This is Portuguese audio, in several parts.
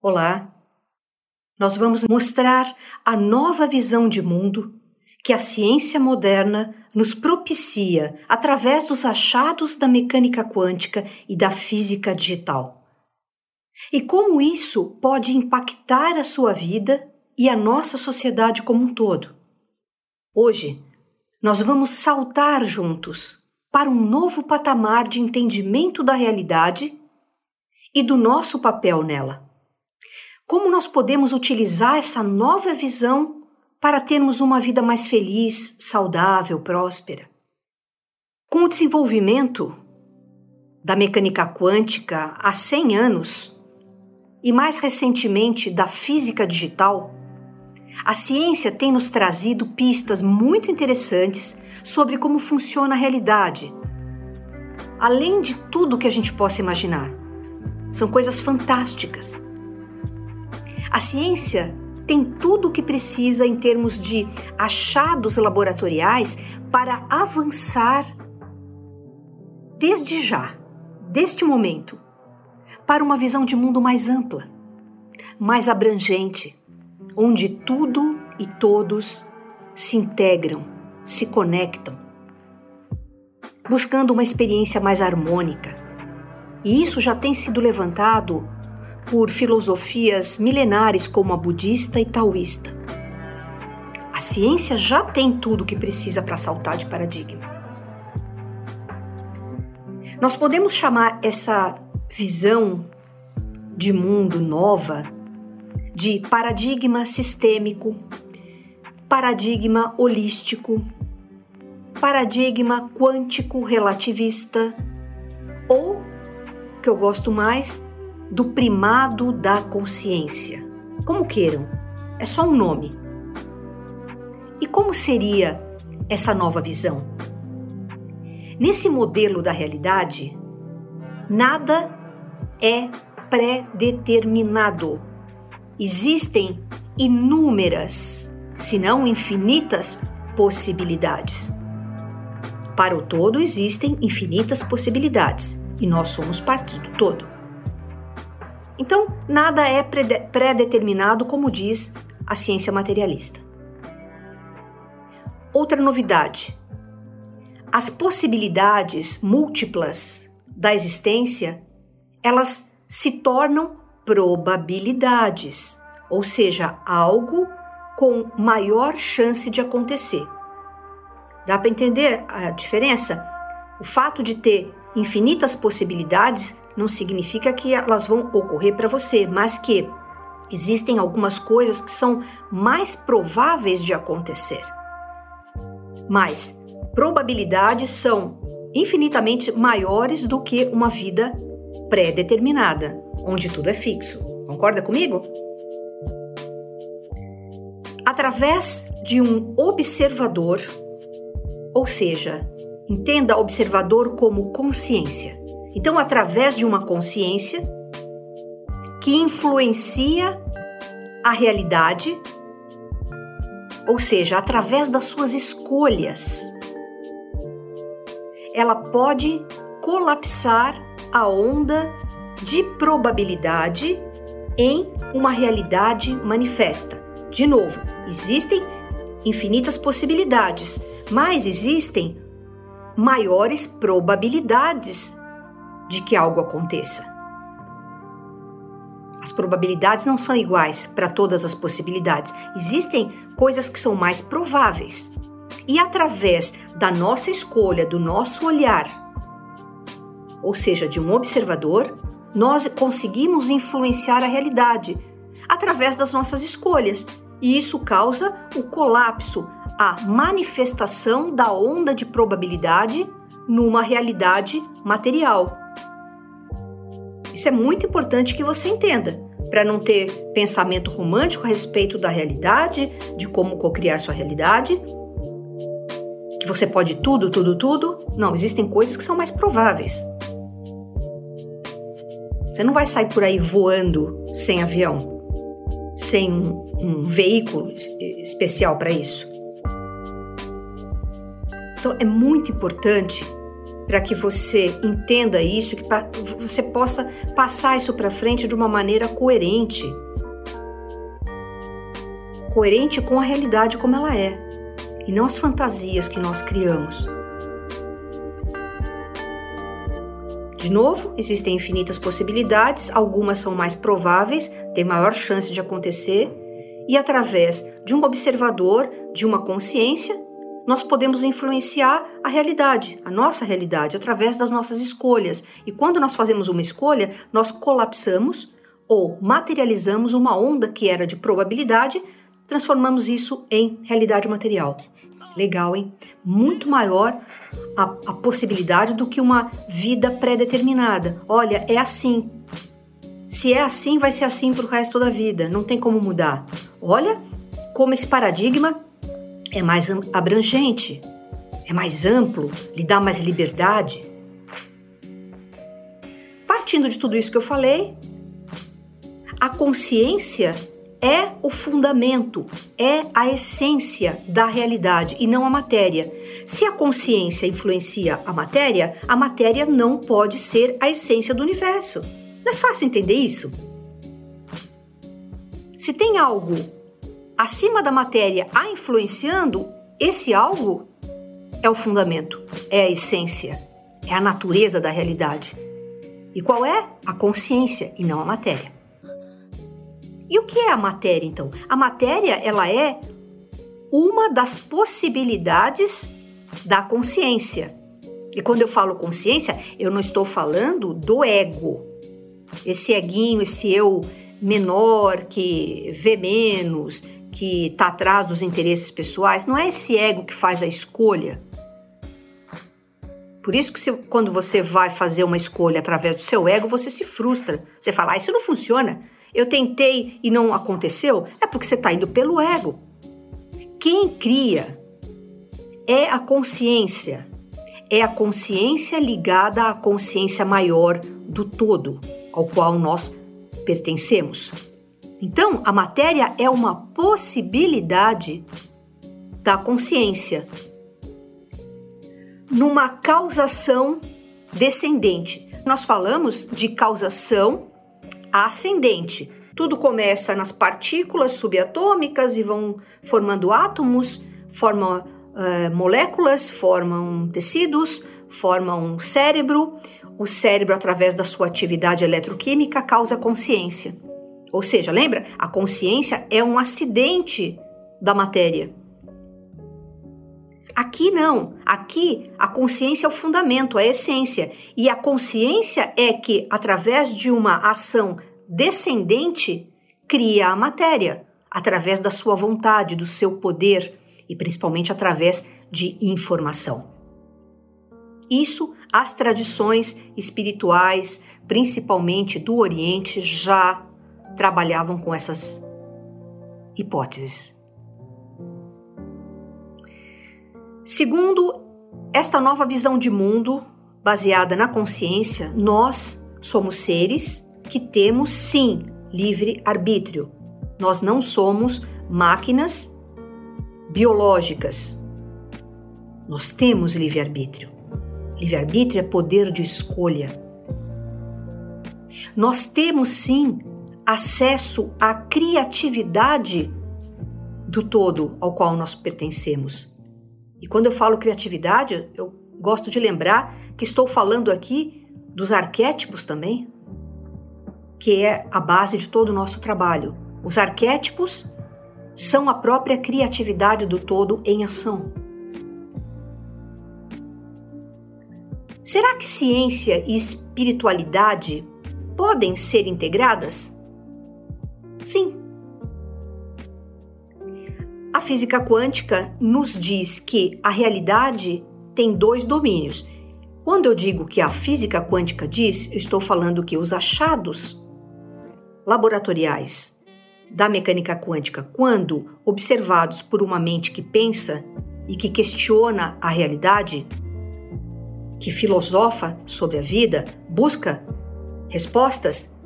Olá! Nós vamos mostrar a nova visão de mundo que a ciência moderna nos propicia através dos achados da mecânica quântica e da física digital. E como isso pode impactar a sua vida e a nossa sociedade como um todo. Hoje, nós vamos saltar juntos para um novo patamar de entendimento da realidade e do nosso papel nela. Como nós podemos utilizar essa nova visão para termos uma vida mais feliz, saudável, próspera? Com o desenvolvimento da mecânica quântica há 100 anos e mais recentemente da física digital, a ciência tem nos trazido pistas muito interessantes sobre como funciona a realidade, além de tudo que a gente possa imaginar. São coisas fantásticas. A ciência tem tudo o que precisa em termos de achados laboratoriais para avançar desde já, deste momento, para uma visão de mundo mais ampla, mais abrangente, onde tudo e todos se integram, se conectam, buscando uma experiência mais harmônica. E isso já tem sido levantado por filosofias milenares como a budista e taoísta. A ciência já tem tudo o que precisa para saltar de paradigma. Nós podemos chamar essa visão de mundo nova de paradigma sistêmico, paradigma holístico, paradigma quântico relativista ou, que eu gosto mais, do primado da consciência. Como queiram, é só um nome. E como seria essa nova visão? Nesse modelo da realidade, nada é pré-determinado. Existem inúmeras, se não infinitas, possibilidades. Para o todo existem infinitas possibilidades e nós somos parte do todo. Então, nada é pré-determinado, como diz a ciência materialista. Outra novidade: as possibilidades múltiplas da existência, elas se tornam probabilidades, ou seja, algo com maior chance de acontecer. Dá para entender a diferença? O fato de ter infinitas possibilidades não significa que elas vão ocorrer para você, mas que existem algumas coisas que são mais prováveis de acontecer. Mas probabilidades são infinitamente maiores do que uma vida pré-determinada, onde tudo é fixo. Concorda comigo? Através de um observador, ou seja, entenda observador como consciência então, através de uma consciência que influencia a realidade, ou seja, através das suas escolhas, ela pode colapsar a onda de probabilidade em uma realidade manifesta. De novo, existem infinitas possibilidades, mas existem maiores probabilidades de que algo aconteça. As probabilidades não são iguais para todas as possibilidades. Existem coisas que são mais prováveis. E através da nossa escolha, do nosso olhar, ou seja, de um observador, nós conseguimos influenciar a realidade através das nossas escolhas. E isso causa o colapso, a manifestação da onda de probabilidade numa realidade material. Isso é muito importante que você entenda, para não ter pensamento romântico a respeito da realidade, de como cocriar sua realidade, que você pode tudo, tudo, tudo. Não, existem coisas que são mais prováveis. Você não vai sair por aí voando sem avião, sem um, um veículo especial para isso. Então é muito importante para que você entenda isso, que você possa passar isso para frente de uma maneira coerente. Coerente com a realidade como ela é, e não as fantasias que nós criamos. De novo, existem infinitas possibilidades, algumas são mais prováveis, têm maior chance de acontecer, e através de um observador, de uma consciência, nós podemos influenciar a realidade, a nossa realidade, através das nossas escolhas. E quando nós fazemos uma escolha, nós colapsamos ou materializamos uma onda que era de probabilidade, transformamos isso em realidade material. Legal, hein? Muito maior a, a possibilidade do que uma vida pré-determinada. Olha, é assim. Se é assim, vai ser assim para o resto da vida. Não tem como mudar. Olha como esse paradigma é mais abrangente, é mais amplo, lhe dá mais liberdade. Partindo de tudo isso que eu falei, a consciência é o fundamento, é a essência da realidade e não a matéria. Se a consciência influencia a matéria, a matéria não pode ser a essência do universo. Não é fácil entender isso? Se tem algo acima da matéria a influenciando, esse algo é o fundamento, é a essência, é a natureza da realidade. E qual é? A consciência e não a matéria. E o que é a matéria então? A matéria, ela é uma das possibilidades da consciência. E quando eu falo consciência, eu não estou falando do ego. Esse eguinho, esse eu menor que vê menos, que está atrás dos interesses pessoais, não é esse ego que faz a escolha. Por isso que se, quando você vai fazer uma escolha através do seu ego, você se frustra. Você fala, ah, isso não funciona. Eu tentei e não aconteceu. É porque você está indo pelo ego. Quem cria é a consciência. É a consciência ligada à consciência maior do todo, ao qual nós pertencemos. Então, a matéria é uma possibilidade da consciência numa causação descendente. Nós falamos de causação ascendente. Tudo começa nas partículas subatômicas e vão formando átomos, formam uh, moléculas, formam tecidos, formam cérebro. O cérebro, através da sua atividade eletroquímica, causa consciência. Ou seja, lembra? A consciência é um acidente da matéria. Aqui não. Aqui a consciência é o fundamento, a essência. E a consciência é que, através de uma ação descendente, cria a matéria, através da sua vontade, do seu poder e principalmente através de informação. Isso as tradições espirituais, principalmente do Oriente, já trabalhavam com essas hipóteses. Segundo esta nova visão de mundo, baseada na consciência, nós somos seres que temos sim livre arbítrio. Nós não somos máquinas biológicas. Nós temos livre arbítrio. Livre arbítrio é poder de escolha. Nós temos sim acesso à criatividade do todo ao qual nós pertencemos. E quando eu falo criatividade, eu gosto de lembrar que estou falando aqui dos arquétipos também, que é a base de todo o nosso trabalho. Os arquétipos são a própria criatividade do todo em ação. Será que ciência e espiritualidade podem ser integradas? Sim. Física quântica nos diz que a realidade tem dois domínios. Quando eu digo que a física quântica diz, eu estou falando que os achados laboratoriais da mecânica quântica, quando observados por uma mente que pensa e que questiona a realidade, que filosofa sobre a vida, busca respostas,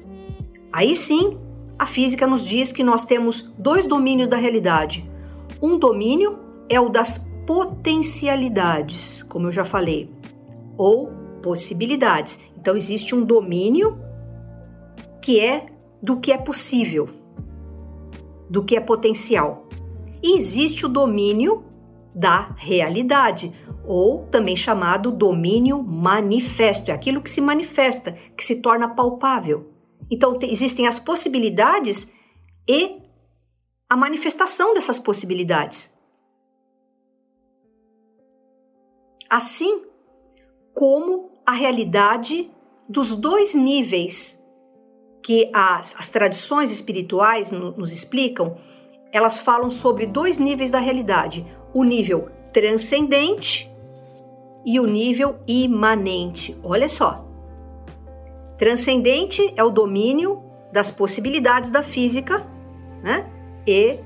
aí sim a física nos diz que nós temos dois domínios da realidade. Um domínio é o das potencialidades, como eu já falei, ou possibilidades. Então existe um domínio que é do que é possível, do que é potencial. E existe o domínio da realidade, ou também chamado domínio manifesto, é aquilo que se manifesta, que se torna palpável. Então existem as possibilidades e a manifestação dessas possibilidades. Assim como a realidade dos dois níveis que as, as tradições espirituais nos explicam, elas falam sobre dois níveis da realidade: o nível transcendente e o nível imanente. Olha só. Transcendente é o domínio das possibilidades da física, né? E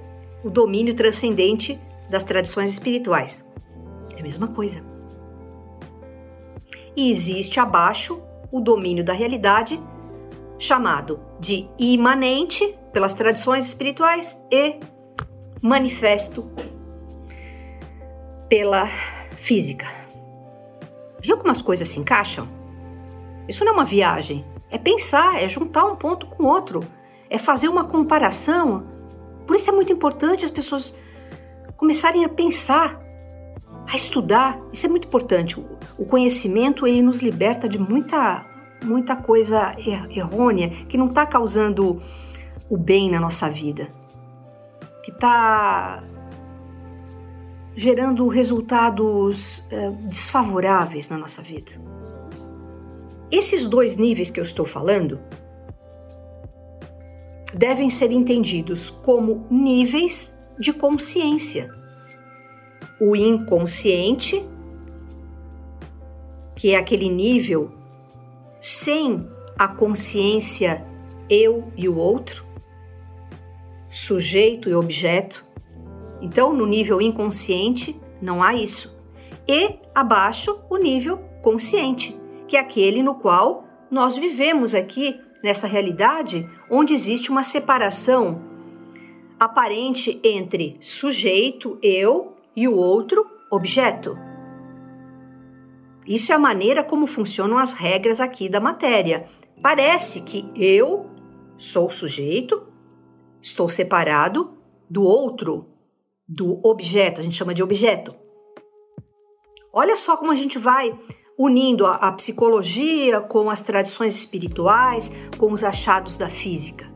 o domínio transcendente das tradições espirituais. É a mesma coisa. E existe abaixo o domínio da realidade chamado de imanente pelas tradições espirituais e manifesto pela física. Viu como as coisas se encaixam? Isso não é uma viagem, é pensar, é juntar um ponto com outro, é fazer uma comparação. Por isso é muito importante as pessoas começarem a pensar, a estudar. Isso é muito importante. O conhecimento ele nos liberta de muita muita coisa er errônea que não está causando o bem na nossa vida, que está gerando resultados é, desfavoráveis na nossa vida. Esses dois níveis que eu estou falando devem ser entendidos como níveis de consciência. O inconsciente, que é aquele nível sem a consciência eu e o outro, sujeito e objeto. Então, no nível inconsciente, não há isso. E abaixo, o nível consciente, que é aquele no qual nós vivemos aqui nessa realidade onde existe uma separação aparente entre sujeito, eu, e o outro, objeto. Isso é a maneira como funcionam as regras aqui da matéria. Parece que eu sou sujeito, estou separado do outro, do objeto, a gente chama de objeto. Olha só como a gente vai unindo a, a psicologia com as tradições espirituais, com os achados da física.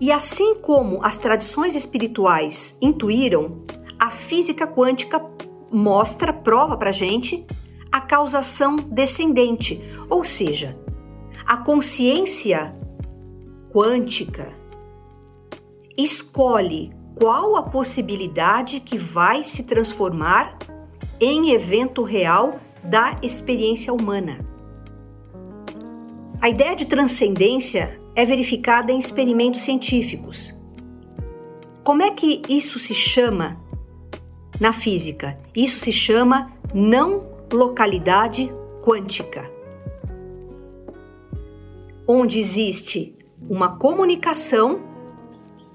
E assim como as tradições espirituais intuíram, a física quântica mostra, prova para gente a causação descendente, ou seja, a consciência quântica escolhe qual a possibilidade que vai se transformar em evento real da experiência humana. A ideia de transcendência é verificada em experimentos científicos. Como é que isso se chama na física? Isso se chama não localidade quântica, onde existe uma comunicação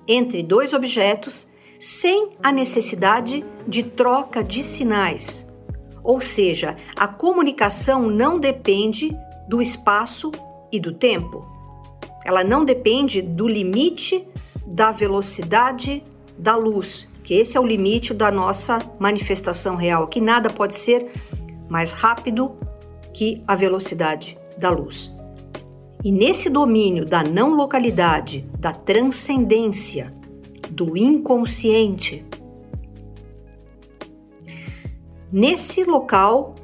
entre dois objetos sem a necessidade de troca de sinais. Ou seja, a comunicação não depende do espaço e do tempo. Ela não depende do limite da velocidade da luz, que esse é o limite da nossa manifestação real, que nada pode ser mais rápido que a velocidade da luz. E nesse domínio da não localidade, da transcendência, do inconsciente, nesse local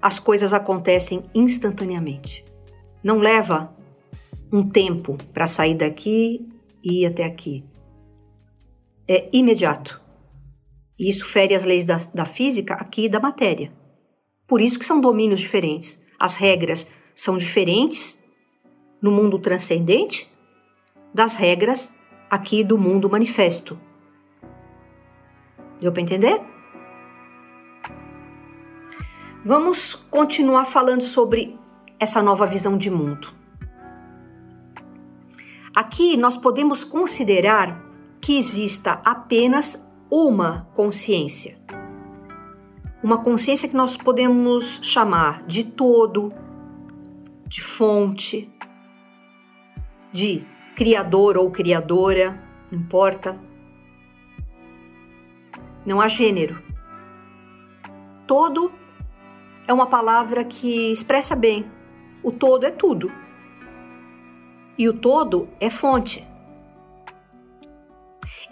as coisas acontecem instantaneamente. Não leva um tempo para sair daqui e ir até aqui. É imediato. E isso fere as leis da, da física aqui e da matéria. Por isso que são domínios diferentes. As regras são diferentes no mundo transcendente das regras aqui do mundo manifesto. Deu para entender? Vamos continuar falando sobre essa nova visão de mundo. Aqui nós podemos considerar que exista apenas uma consciência, uma consciência que nós podemos chamar de todo, de fonte, de criador ou criadora, não importa. Não há gênero. Todo é uma palavra que expressa bem. O todo é tudo. E o todo é fonte.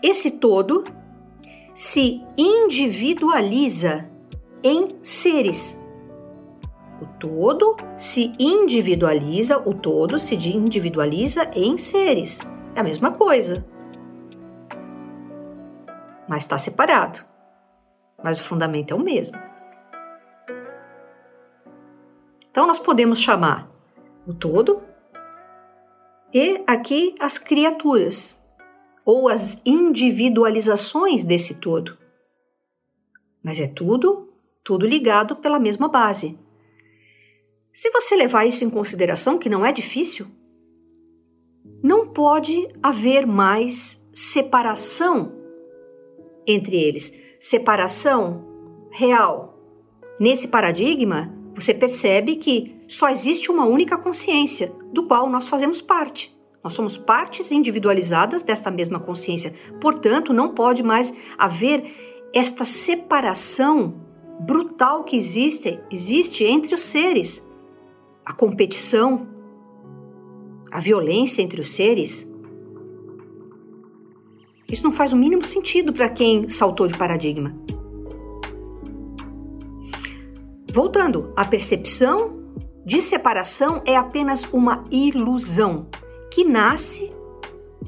Esse todo se individualiza em seres. O todo se individualiza, o todo se individualiza em seres. É a mesma coisa. Mas está separado. Mas o fundamento é o mesmo. Então nós podemos chamar o todo e aqui as criaturas ou as individualizações desse todo. Mas é tudo, tudo ligado pela mesma base. Se você levar isso em consideração, que não é difícil, não pode haver mais separação entre eles, separação real. Nesse paradigma, você percebe que só existe uma única consciência, do qual nós fazemos parte. Nós somos partes individualizadas desta mesma consciência. Portanto, não pode mais haver esta separação brutal que existe, existe entre os seres. A competição, a violência entre os seres. Isso não faz o mínimo sentido para quem saltou de paradigma. Voltando, a percepção de separação é apenas uma ilusão que nasce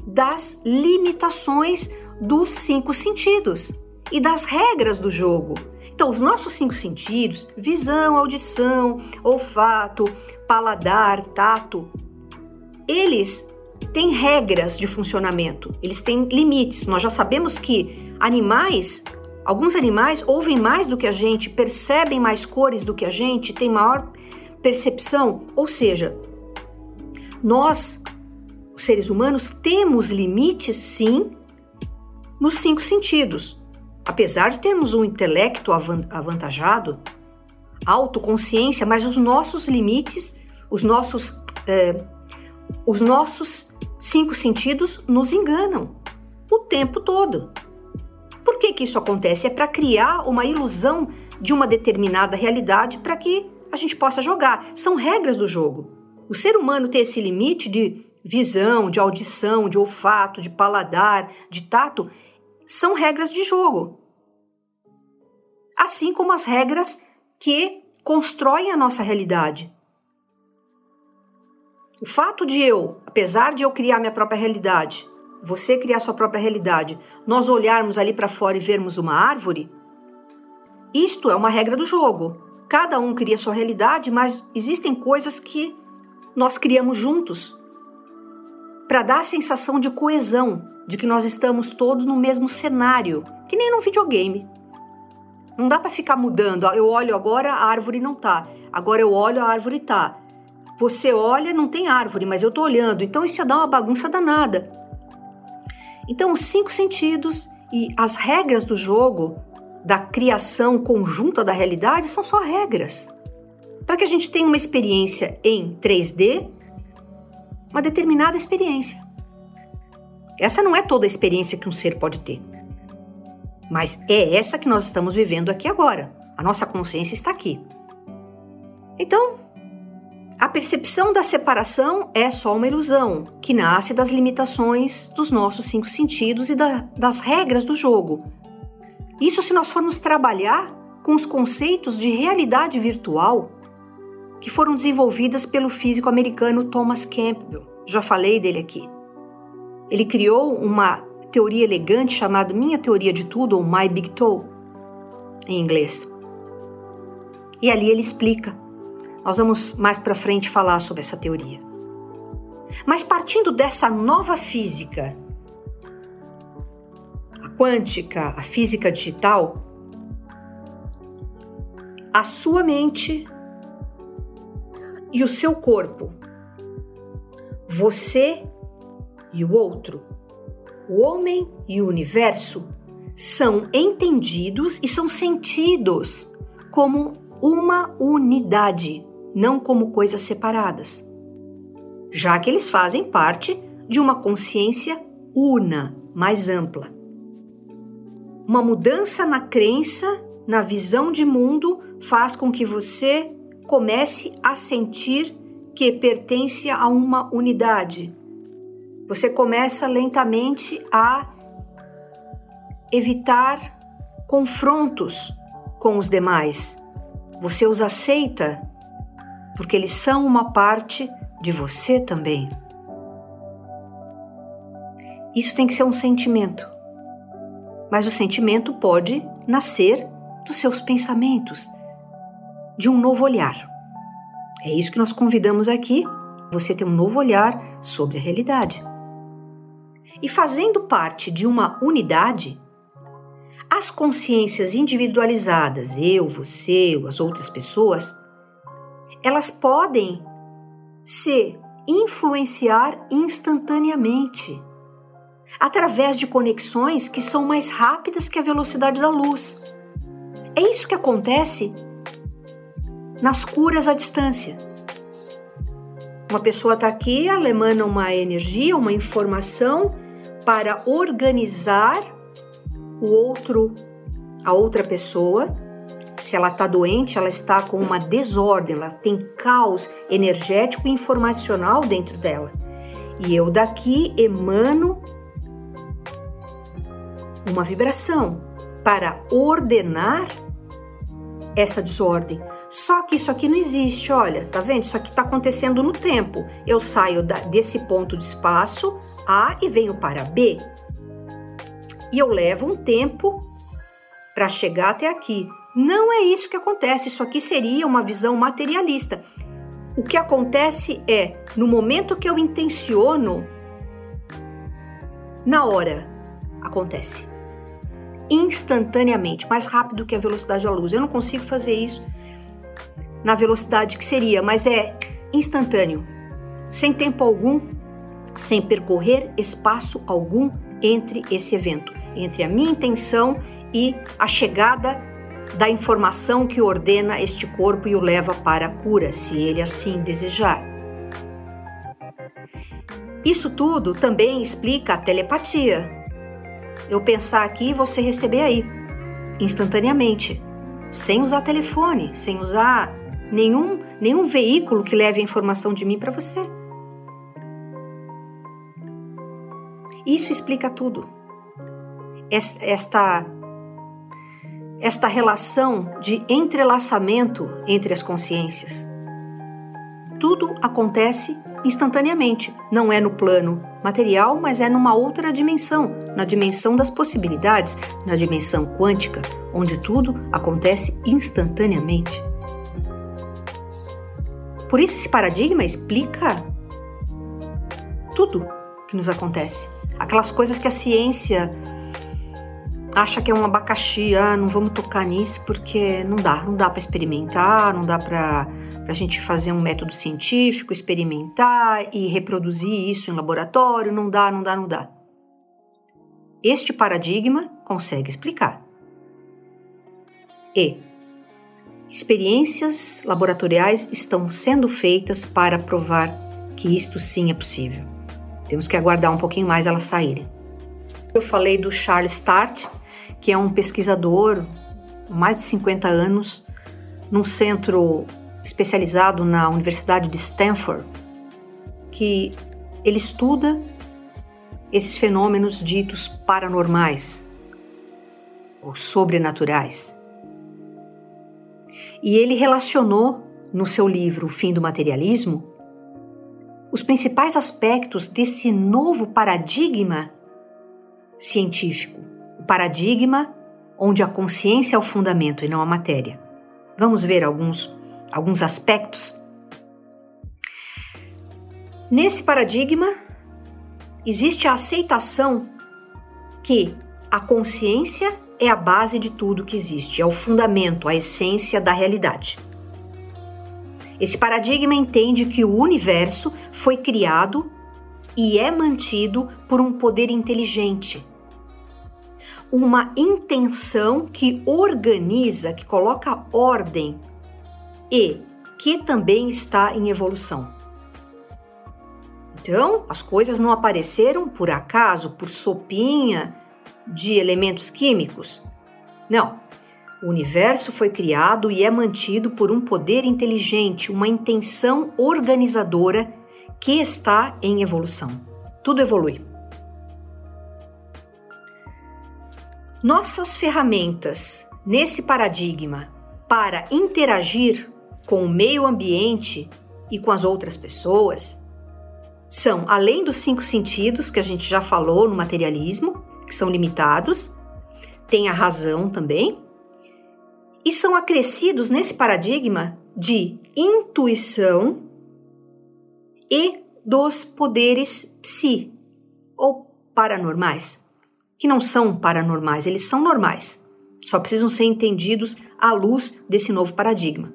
das limitações dos cinco sentidos e das regras do jogo. Então, os nossos cinco sentidos visão, audição, olfato, paladar, tato eles têm regras de funcionamento, eles têm limites. Nós já sabemos que animais Alguns animais ouvem mais do que a gente, percebem mais cores do que a gente, têm maior percepção. Ou seja, nós, os seres humanos, temos limites sim nos cinco sentidos. Apesar de termos um intelecto avantajado, autoconsciência, mas os nossos limites, os nossos, é, os nossos cinco sentidos nos enganam o tempo todo. Por que, que isso acontece? É para criar uma ilusão de uma determinada realidade para que a gente possa jogar. São regras do jogo. O ser humano tem esse limite de visão, de audição, de olfato, de paladar, de tato, são regras de jogo. Assim como as regras que constroem a nossa realidade. O fato de eu, apesar de eu criar minha própria realidade, você criar sua própria realidade, nós olharmos ali para fora e vermos uma árvore, isto é uma regra do jogo. Cada um cria sua realidade, mas existem coisas que nós criamos juntos para dar a sensação de coesão, de que nós estamos todos no mesmo cenário, que nem num videogame. Não dá para ficar mudando. Eu olho agora, a árvore não tá. Agora eu olho, a árvore tá. Você olha, não tem árvore, mas eu tô olhando. Então isso ia dar uma bagunça danada. Então, os cinco sentidos e as regras do jogo, da criação conjunta da realidade, são só regras. Para que a gente tenha uma experiência em 3D, uma determinada experiência. Essa não é toda a experiência que um ser pode ter. Mas é essa que nós estamos vivendo aqui agora. A nossa consciência está aqui. Então, a percepção da separação é só uma ilusão, que nasce das limitações dos nossos cinco sentidos e da, das regras do jogo. Isso se nós formos trabalhar com os conceitos de realidade virtual que foram desenvolvidas pelo físico americano Thomas Campbell. Já falei dele aqui. Ele criou uma teoria elegante chamada Minha Teoria de Tudo, ou My Big Toe, em inglês. E ali ele explica nós vamos mais para frente falar sobre essa teoria. Mas partindo dessa nova física, a quântica, a física digital, a sua mente e o seu corpo, você e o outro, o homem e o universo, são entendidos e são sentidos como uma unidade, não como coisas separadas, já que eles fazem parte de uma consciência una, mais ampla. Uma mudança na crença, na visão de mundo, faz com que você comece a sentir que pertence a uma unidade. Você começa lentamente a evitar confrontos com os demais. Você os aceita porque eles são uma parte de você também. Isso tem que ser um sentimento. Mas o sentimento pode nascer dos seus pensamentos, de um novo olhar. É isso que nós convidamos aqui, você ter um novo olhar sobre a realidade. E fazendo parte de uma unidade, as consciências individualizadas, eu, você, as outras pessoas, elas podem se influenciar instantaneamente através de conexões que são mais rápidas que a velocidade da luz. É isso que acontece nas curas à distância. Uma pessoa está aqui, ela emana uma energia, uma informação para organizar o outro, a outra pessoa. Se ela está doente, ela está com uma desordem, ela tem caos energético e informacional dentro dela. E eu daqui emano uma vibração para ordenar essa desordem. Só que isso aqui não existe, olha, tá vendo? Isso aqui está acontecendo no tempo. Eu saio da, desse ponto de espaço A e venho para B. E eu levo um tempo para chegar até aqui. Não é isso que acontece, isso aqui seria uma visão materialista. O que acontece é, no momento que eu intenciono, na hora acontece instantaneamente, mais rápido que a velocidade da luz. Eu não consigo fazer isso na velocidade que seria, mas é instantâneo, sem tempo algum, sem percorrer espaço algum entre esse evento, entre a minha intenção e a chegada da informação que ordena este corpo e o leva para a cura, se ele assim desejar. Isso tudo também explica a telepatia, eu pensar aqui e você receber aí, instantaneamente, sem usar telefone, sem usar nenhum, nenhum veículo que leve a informação de mim para você. Isso explica tudo. Esta, esta relação de entrelaçamento entre as consciências. Tudo acontece instantaneamente. Não é no plano material, mas é numa outra dimensão, na dimensão das possibilidades, na dimensão quântica, onde tudo acontece instantaneamente. Por isso, esse paradigma explica tudo que nos acontece. Aquelas coisas que a ciência acha que é um abacaxi, ah, não vamos tocar nisso porque não dá, não dá para experimentar, não dá para a gente fazer um método científico, experimentar e reproduzir isso em laboratório, não dá, não dá, não dá. Este paradigma consegue explicar. E experiências laboratoriais estão sendo feitas para provar que isto sim é possível. Temos que aguardar um pouquinho mais elas saírem. Eu falei do Charles Start, que é um pesquisador mais de 50 anos num centro especializado na Universidade de Stanford, que ele estuda esses fenômenos ditos paranormais ou sobrenaturais. E ele relacionou no seu livro O Fim do Materialismo os principais aspectos desse novo paradigma científico, o paradigma onde a consciência é o fundamento e não a matéria. Vamos ver alguns alguns aspectos. Nesse paradigma, existe a aceitação que a consciência é a base de tudo que existe, é o fundamento, a essência da realidade. Esse paradigma entende que o universo foi criado e é mantido por um poder inteligente. Uma intenção que organiza, que coloca ordem e que também está em evolução. Então, as coisas não apareceram por acaso, por sopinha de elementos químicos. Não. O universo foi criado e é mantido por um poder inteligente, uma intenção organizadora que está em evolução. Tudo evolui. Nossas ferramentas nesse paradigma para interagir com o meio ambiente e com as outras pessoas são, além dos cinco sentidos que a gente já falou no materialismo, que são limitados, tem a razão também, e são acrescidos nesse paradigma de intuição e dos poderes psi ou paranormais, que não são paranormais, eles são normais, só precisam ser entendidos à luz desse novo paradigma.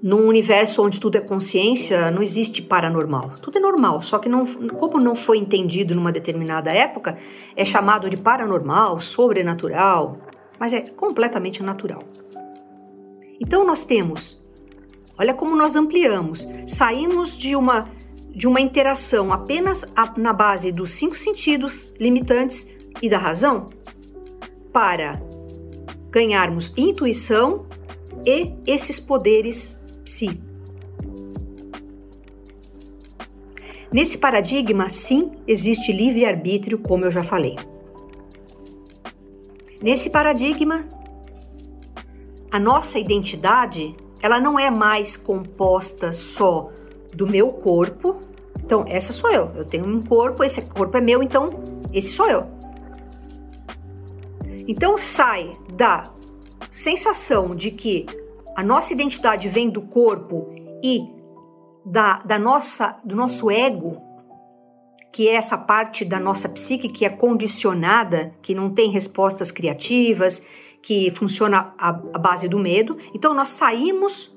Num universo onde tudo é consciência, não existe paranormal. Tudo é normal, só que não, como não foi entendido numa determinada época, é chamado de paranormal, sobrenatural, mas é completamente natural. Então nós temos, olha como nós ampliamos, saímos de uma de uma interação apenas na base dos cinco sentidos limitantes e da razão para ganharmos intuição e esses poderes psi. Nesse paradigma, sim, existe livre-arbítrio, como eu já falei. Nesse paradigma, a nossa identidade, ela não é mais composta só do meu corpo. Então, essa sou eu. Eu tenho um corpo, esse corpo é meu, então esse sou eu. Então sai da sensação de que a nossa identidade vem do corpo e da, da nossa, do nosso ego, que é essa parte da nossa psique que é condicionada, que não tem respostas criativas, que funciona à, base do medo. Então nós saímos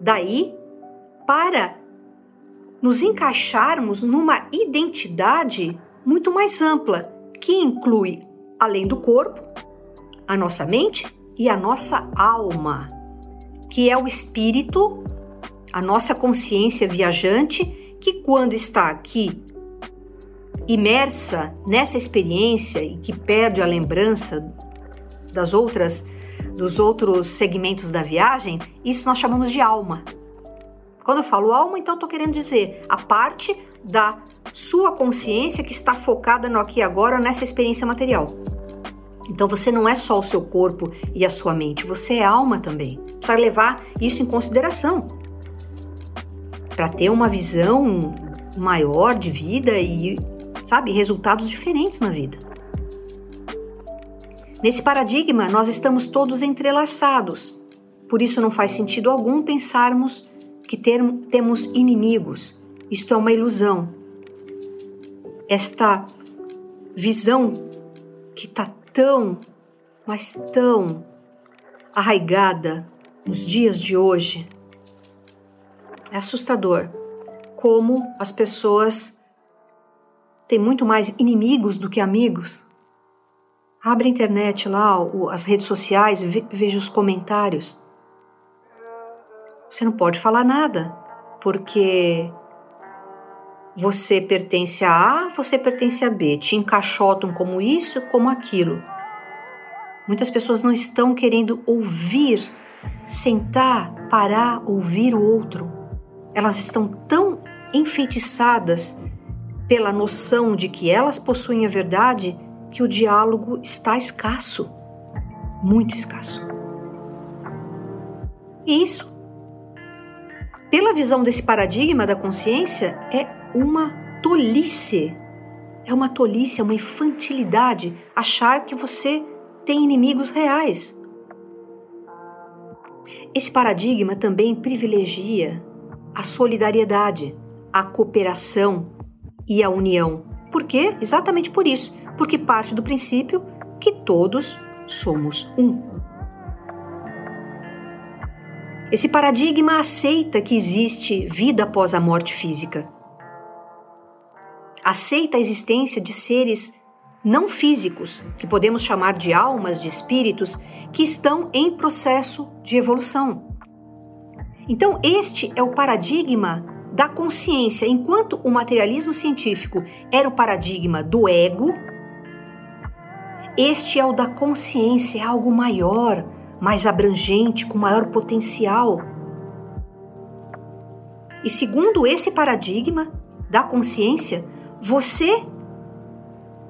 daí para nos encaixarmos numa identidade muito mais ampla, que inclui, além do corpo, a nossa mente e a nossa alma que é o espírito, a nossa consciência viajante, que quando está aqui imersa nessa experiência e que perde a lembrança das outras dos outros segmentos da viagem, isso nós chamamos de alma. Quando eu falo alma, então estou querendo dizer a parte da sua consciência que está focada no aqui e agora nessa experiência material. Então você não é só o seu corpo e a sua mente, você é alma também. Precisa levar isso em consideração para ter uma visão maior de vida e, sabe, resultados diferentes na vida. Nesse paradigma, nós estamos todos entrelaçados. Por isso não faz sentido algum pensarmos que ter, temos inimigos. Isto é uma ilusão. Esta visão que está tão, mas tão arraigada nos dias de hoje. É assustador como as pessoas têm muito mais inimigos do que amigos. Abre a internet lá, as redes sociais, veja os comentários. Você não pode falar nada, porque você pertence a A, você pertence a B. Te encaixotam como isso, como aquilo. Muitas pessoas não estão querendo ouvir, sentar, parar, ouvir o outro. Elas estão tão enfeitiçadas pela noção de que elas possuem a verdade que o diálogo está escasso, muito escasso. E isso, pela visão desse paradigma da consciência, é uma tolice. É uma tolice, é uma infantilidade achar que você tem inimigos reais. Esse paradigma também privilegia a solidariedade, a cooperação e a união. Por quê? Exatamente por isso, porque parte do princípio que todos somos um. Esse paradigma aceita que existe vida após a morte física aceita a existência de seres não físicos, que podemos chamar de almas, de espíritos, que estão em processo de evolução. Então, este é o paradigma da consciência. Enquanto o materialismo científico era o paradigma do ego, este é o da consciência, é algo maior, mais abrangente, com maior potencial. E segundo esse paradigma da consciência, você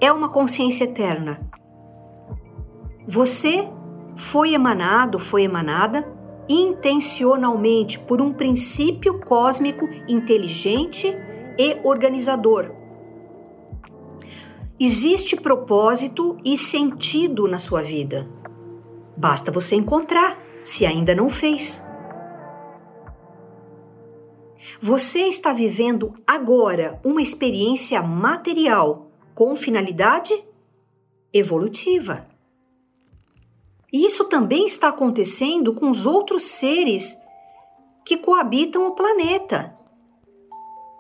é uma consciência eterna. Você foi emanado, foi emanada intencionalmente por um princípio cósmico inteligente e organizador. Existe propósito e sentido na sua vida. Basta você encontrar, se ainda não fez. Você está vivendo agora uma experiência material com finalidade evolutiva. E isso também está acontecendo com os outros seres que coabitam o planeta.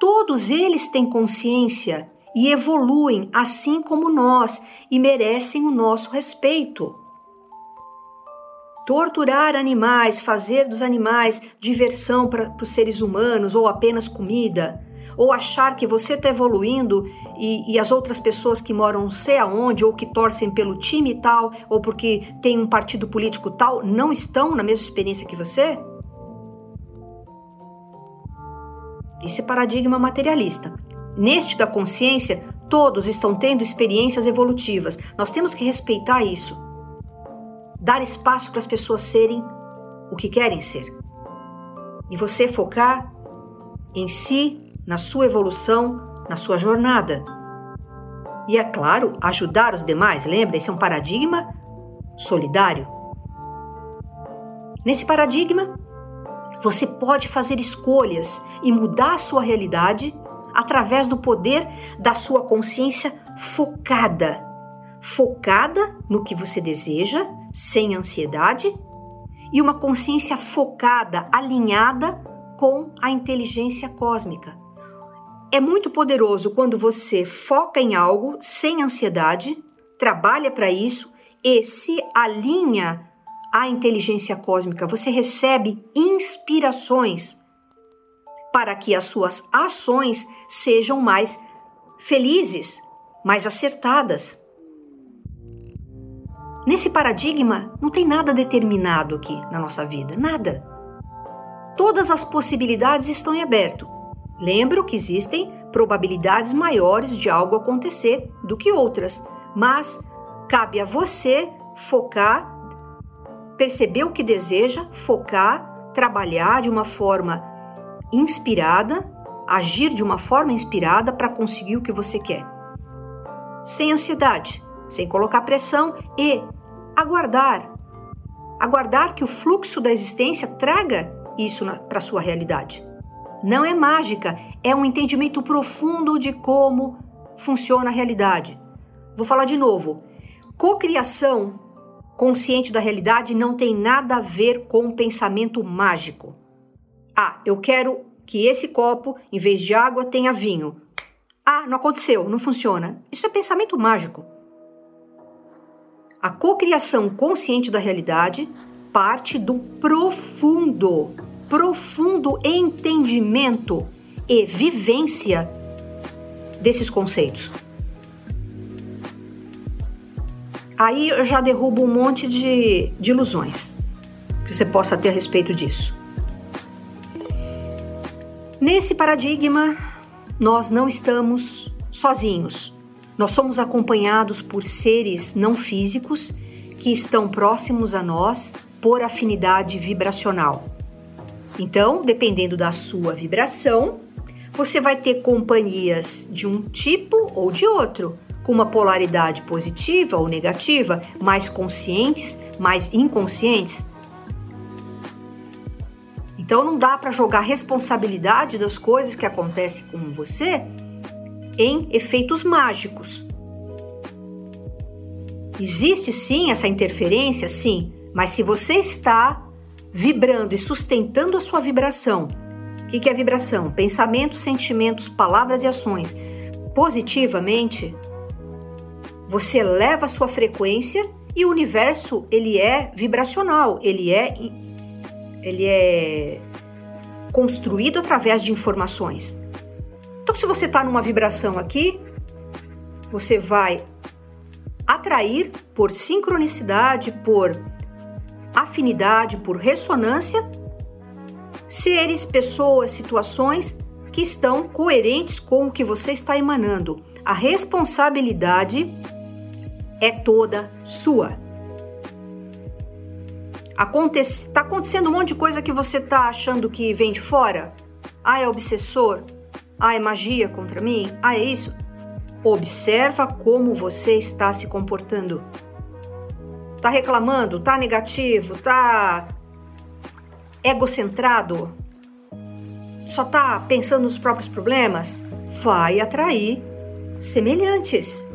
Todos eles têm consciência e evoluem assim como nós e merecem o nosso respeito. Torturar animais, fazer dos animais diversão para os seres humanos ou apenas comida, ou achar que você está evoluindo e, e, as outras pessoas que moram não sei aonde, ou que torcem pelo time tal, ou porque tem um partido político tal, não estão na mesma experiência que você? Esse é paradigma materialista. Neste da consciência, todos estão tendo experiências evolutivas. Nós temos que respeitar isso. Dar espaço para as pessoas serem o que querem ser. E você focar em si, na sua evolução, na sua jornada. E é claro, ajudar os demais, lembra? Esse é um paradigma solidário. Nesse paradigma, você pode fazer escolhas e mudar a sua realidade através do poder da sua consciência focada. Focada no que você deseja, sem ansiedade, e uma consciência focada, alinhada com a inteligência cósmica. É muito poderoso quando você foca em algo sem ansiedade, trabalha para isso e se alinha à inteligência cósmica. Você recebe inspirações para que as suas ações sejam mais felizes, mais acertadas. Nesse paradigma, não tem nada determinado aqui na nossa vida, nada. Todas as possibilidades estão em aberto. Lembro que existem probabilidades maiores de algo acontecer do que outras, mas cabe a você focar, perceber o que deseja, focar, trabalhar de uma forma inspirada agir de uma forma inspirada para conseguir o que você quer. Sem ansiedade, sem colocar pressão e aguardar. Aguardar que o fluxo da existência traga isso para sua realidade. Não é mágica, é um entendimento profundo de como funciona a realidade. Vou falar de novo. Cocriação consciente da realidade não tem nada a ver com pensamento mágico. Ah, eu quero que esse copo, em vez de água, tenha vinho. Ah, não aconteceu, não funciona. Isso é pensamento mágico. A cocriação consciente da realidade parte do profundo, profundo entendimento e vivência desses conceitos. Aí eu já derrubo um monte de, de ilusões que você possa ter a respeito disso. Nesse paradigma, nós não estamos sozinhos. Nós somos acompanhados por seres não físicos que estão próximos a nós por afinidade vibracional. Então, dependendo da sua vibração, você vai ter companhias de um tipo ou de outro, com uma polaridade positiva ou negativa, mais conscientes, mais inconscientes. Então não dá para jogar responsabilidade das coisas que acontecem com você em efeitos mágicos. Existe sim essa interferência, sim, mas se você está vibrando e sustentando a sua vibração, o que, que é vibração? Pensamentos, sentimentos, palavras e ações positivamente, Você eleva a sua frequência e o universo ele é vibracional, ele é ele é construído através de informações. Então, se você está numa vibração aqui, você vai atrair por sincronicidade, por afinidade, por ressonância, seres, pessoas, situações que estão coerentes com o que você está emanando. A responsabilidade é toda sua. Acontece, tá acontecendo um monte de coisa que você tá achando que vem de fora? Ah, é obsessor? Ah, é magia contra mim? Ah, é isso? Observa como você está se comportando. Tá reclamando? Tá negativo? Tá egocentrado? Só tá pensando nos próprios problemas? Vai atrair semelhantes.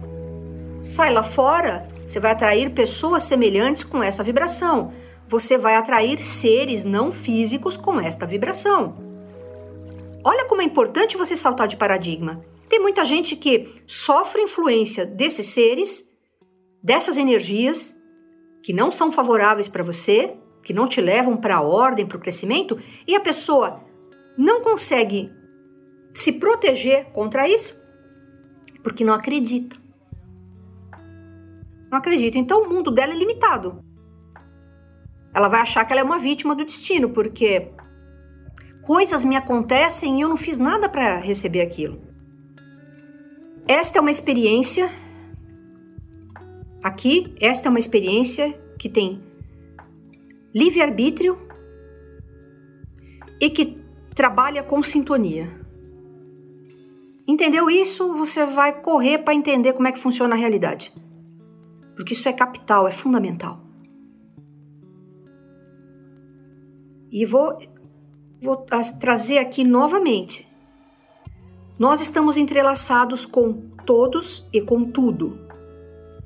Sai lá fora, você vai atrair pessoas semelhantes com essa vibração. Você vai atrair seres não físicos com esta vibração. Olha como é importante você saltar de paradigma. Tem muita gente que sofre influência desses seres, dessas energias que não são favoráveis para você, que não te levam para a ordem, para o crescimento, e a pessoa não consegue se proteger contra isso porque não acredita. Não acredita. Então o mundo dela é limitado. Ela vai achar que ela é uma vítima do destino, porque coisas me acontecem e eu não fiz nada para receber aquilo. Esta é uma experiência aqui, esta é uma experiência que tem livre-arbítrio e que trabalha com sintonia. Entendeu isso? Você vai correr para entender como é que funciona a realidade. Porque isso é capital, é fundamental. E vou, vou trazer aqui novamente. Nós estamos entrelaçados com todos e com tudo.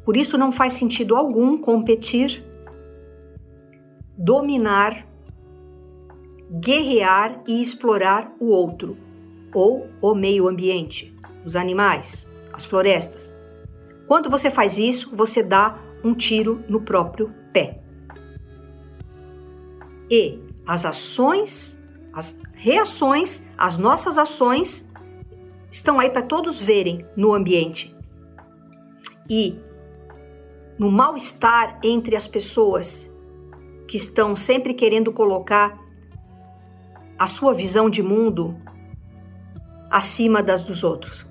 Por isso não faz sentido algum competir, dominar, guerrear e explorar o outro ou o meio ambiente, os animais, as florestas. Quando você faz isso, você dá um tiro no próprio pé. E as ações, as reações, as nossas ações estão aí para todos verem no ambiente. E no mal-estar entre as pessoas que estão sempre querendo colocar a sua visão de mundo acima das dos outros.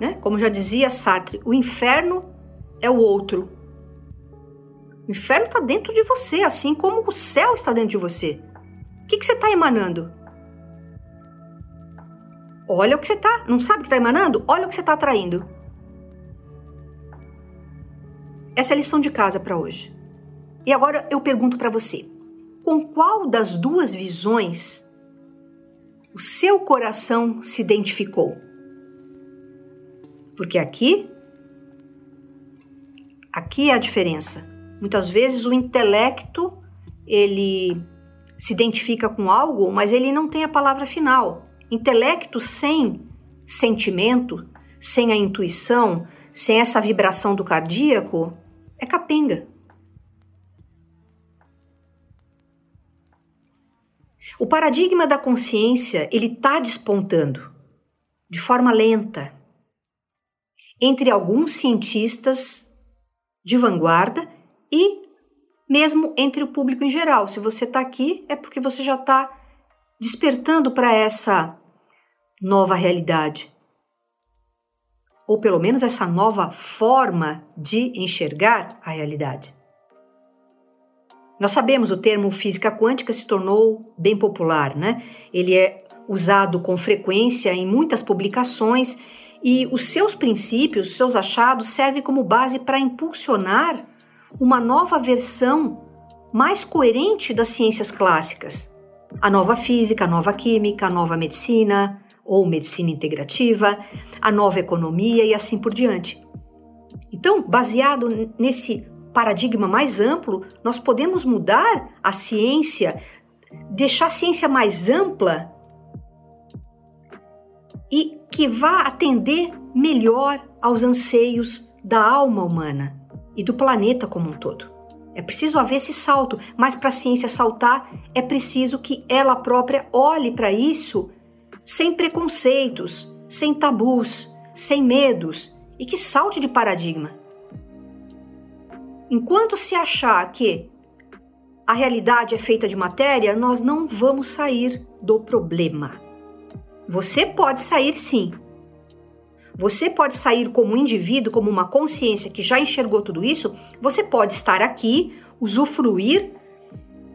Né? Como já dizia Sartre, o inferno é o outro. O inferno está dentro de você, assim como o céu está dentro de você. O que, que você está emanando? Olha o que você está. Não sabe o que está emanando? Olha o que você está atraindo. Essa é a lição de casa para hoje. E agora eu pergunto para você: com qual das duas visões o seu coração se identificou? Porque aqui, aqui é a diferença. Muitas vezes o intelecto ele se identifica com algo, mas ele não tem a palavra final. Intelecto sem sentimento, sem a intuição, sem essa vibração do cardíaco, é capenga. O paradigma da consciência ele está despontando de forma lenta entre alguns cientistas de vanguarda e mesmo entre o público em geral. Se você está aqui, é porque você já está despertando para essa nova realidade. Ou pelo menos essa nova forma de enxergar a realidade. Nós sabemos o termo física quântica se tornou bem popular, né? Ele é usado com frequência em muitas publicações e os seus princípios, os seus achados servem como base para impulsionar uma nova versão mais coerente das ciências clássicas. A nova física, a nova química, a nova medicina ou medicina integrativa, a nova economia e assim por diante. Então, baseado nesse paradigma mais amplo, nós podemos mudar a ciência, deixar a ciência mais ampla e que vá atender melhor aos anseios da alma humana e do planeta como um todo. É preciso haver esse salto, mas para a ciência saltar, é preciso que ela própria olhe para isso sem preconceitos, sem tabus, sem medos e que salte de paradigma. Enquanto se achar que a realidade é feita de matéria, nós não vamos sair do problema. Você pode sair sim. Você pode sair como um indivíduo, como uma consciência que já enxergou tudo isso. Você pode estar aqui, usufruir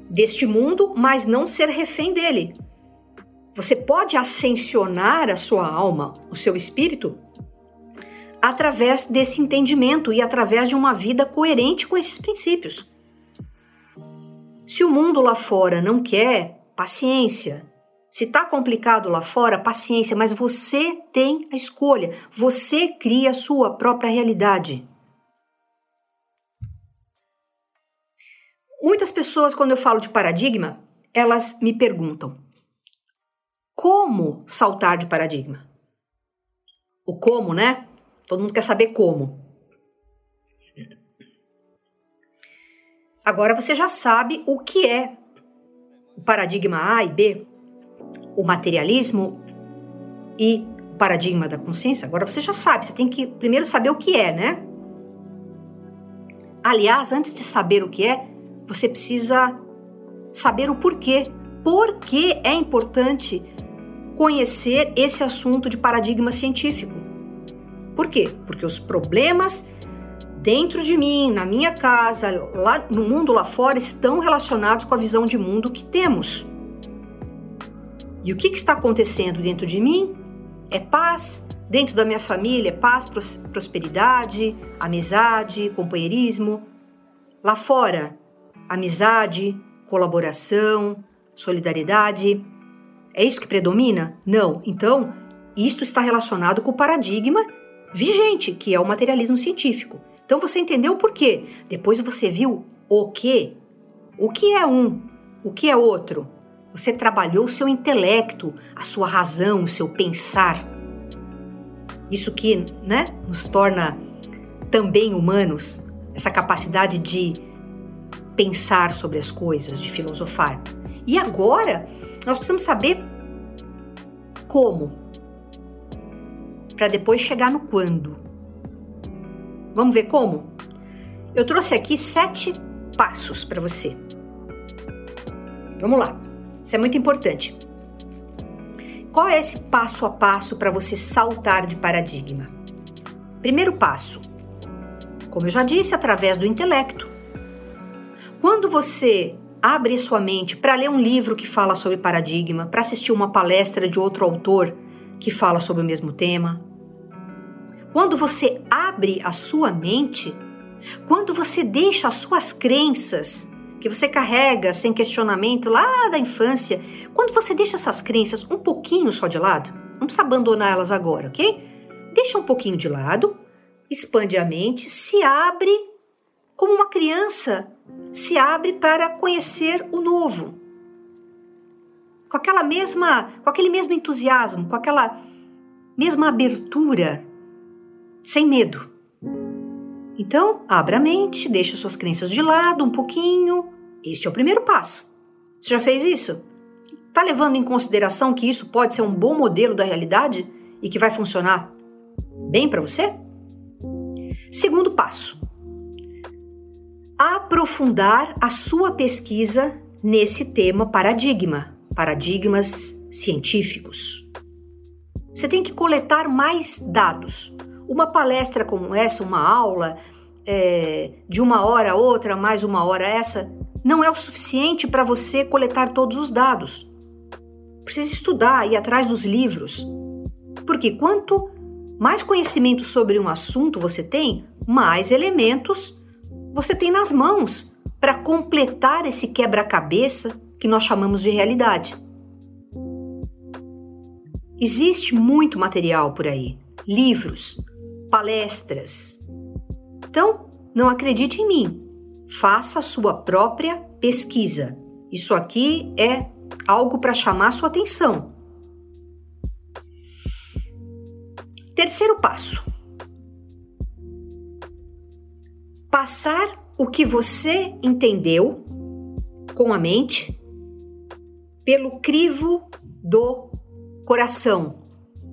deste mundo, mas não ser refém dele. Você pode ascensionar a sua alma, o seu espírito, através desse entendimento e através de uma vida coerente com esses princípios. Se o mundo lá fora não quer, paciência. Se está complicado lá fora, paciência, mas você tem a escolha. Você cria a sua própria realidade. Muitas pessoas, quando eu falo de paradigma, elas me perguntam: como saltar de paradigma? O como, né? Todo mundo quer saber como. Agora você já sabe o que é o paradigma A e B, o materialismo e o paradigma da consciência. Agora você já sabe, você tem que primeiro saber o que é, né? Aliás, antes de saber o que é, você precisa saber o porquê. Por que é importante conhecer esse assunto de paradigma científico? Por quê? Porque os problemas dentro de mim, na minha casa, lá no mundo lá fora, estão relacionados com a visão de mundo que temos. E o que, que está acontecendo dentro de mim? É paz. Dentro da minha família, é paz, prosperidade, amizade, companheirismo. Lá fora, amizade, colaboração, solidariedade. É isso que predomina? Não. Então, isto está relacionado com o paradigma vigente, que é o materialismo científico. Então você entendeu o porquê. Depois você viu o que. O que é um, o que é outro. Você trabalhou o seu intelecto, a sua razão, o seu pensar. Isso que né, nos torna também humanos, essa capacidade de pensar sobre as coisas, de filosofar. E agora nós precisamos saber como, para depois chegar no quando. Vamos ver como? Eu trouxe aqui sete passos para você. Vamos lá, isso é muito importante. Qual é esse passo a passo para você saltar de paradigma? Primeiro passo, como eu já disse, através do intelecto. Quando você abre sua mente para ler um livro que fala sobre paradigma, para assistir uma palestra de outro autor que fala sobre o mesmo tema, quando você abre a sua mente, quando você deixa as suas crenças que você carrega sem questionamento lá da infância, quando você deixa essas crenças um pouquinho só de lado, não precisa abandonar elas agora, ok? Deixa um pouquinho de lado, expande a mente, se abre como uma criança se abre para conhecer o novo. Com aquela mesma, com aquele mesmo entusiasmo, com aquela mesma abertura sem medo. Então, abra a mente, deixe suas crenças de lado um pouquinho. Este é o primeiro passo. Você já fez isso? Está levando em consideração que isso pode ser um bom modelo da realidade e que vai funcionar bem para você? Segundo passo: aprofundar a sua pesquisa nesse tema paradigma, paradigmas científicos. Você tem que coletar mais dados, uma palestra como essa, uma aula é, de uma hora a outra, mais uma hora essa, não é o suficiente para você coletar todos os dados. Precisa estudar, ir atrás dos livros. Porque quanto mais conhecimento sobre um assunto você tem, mais elementos você tem nas mãos para completar esse quebra-cabeça que nós chamamos de realidade. Existe muito material por aí, livros, palestras. Então, não acredite em mim. Faça a sua própria pesquisa. Isso aqui é algo para chamar sua atenção. Terceiro passo: passar o que você entendeu com a mente pelo crivo do coração,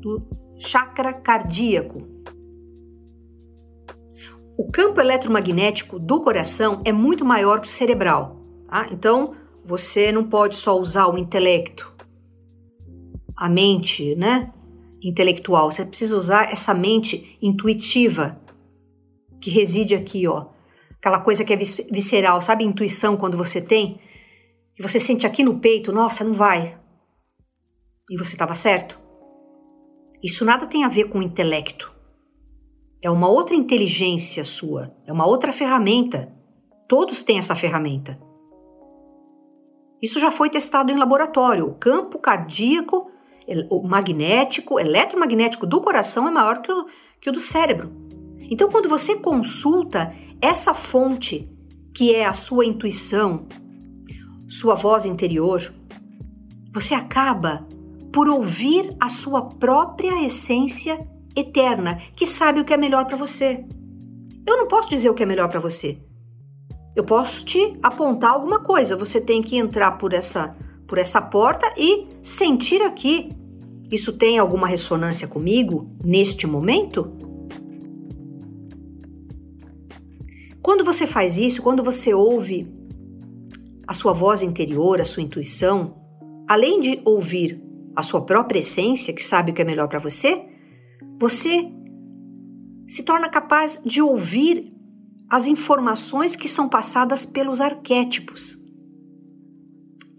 do chakra cardíaco. O campo eletromagnético do coração é muito maior que o cerebral, tá? Então, você não pode só usar o intelecto, a mente, né? Intelectual. Você precisa usar essa mente intuitiva que reside aqui, ó. Aquela coisa que é visceral, sabe? Intuição quando você tem, e você sente aqui no peito, nossa, não vai. E você estava certo. Isso nada tem a ver com o intelecto. É uma outra inteligência sua, é uma outra ferramenta. Todos têm essa ferramenta. Isso já foi testado em laboratório. O campo cardíaco, o magnético, eletromagnético do coração é maior que o, que o do cérebro. Então, quando você consulta essa fonte, que é a sua intuição, sua voz interior, você acaba por ouvir a sua própria essência eterna, que sabe o que é melhor para você. Eu não posso dizer o que é melhor para você. Eu posso te apontar alguma coisa. Você tem que entrar por essa por essa porta e sentir aqui. Isso tem alguma ressonância comigo neste momento? Quando você faz isso, quando você ouve a sua voz interior, a sua intuição, além de ouvir a sua própria essência, que sabe o que é melhor para você, você se torna capaz de ouvir as informações que são passadas pelos arquétipos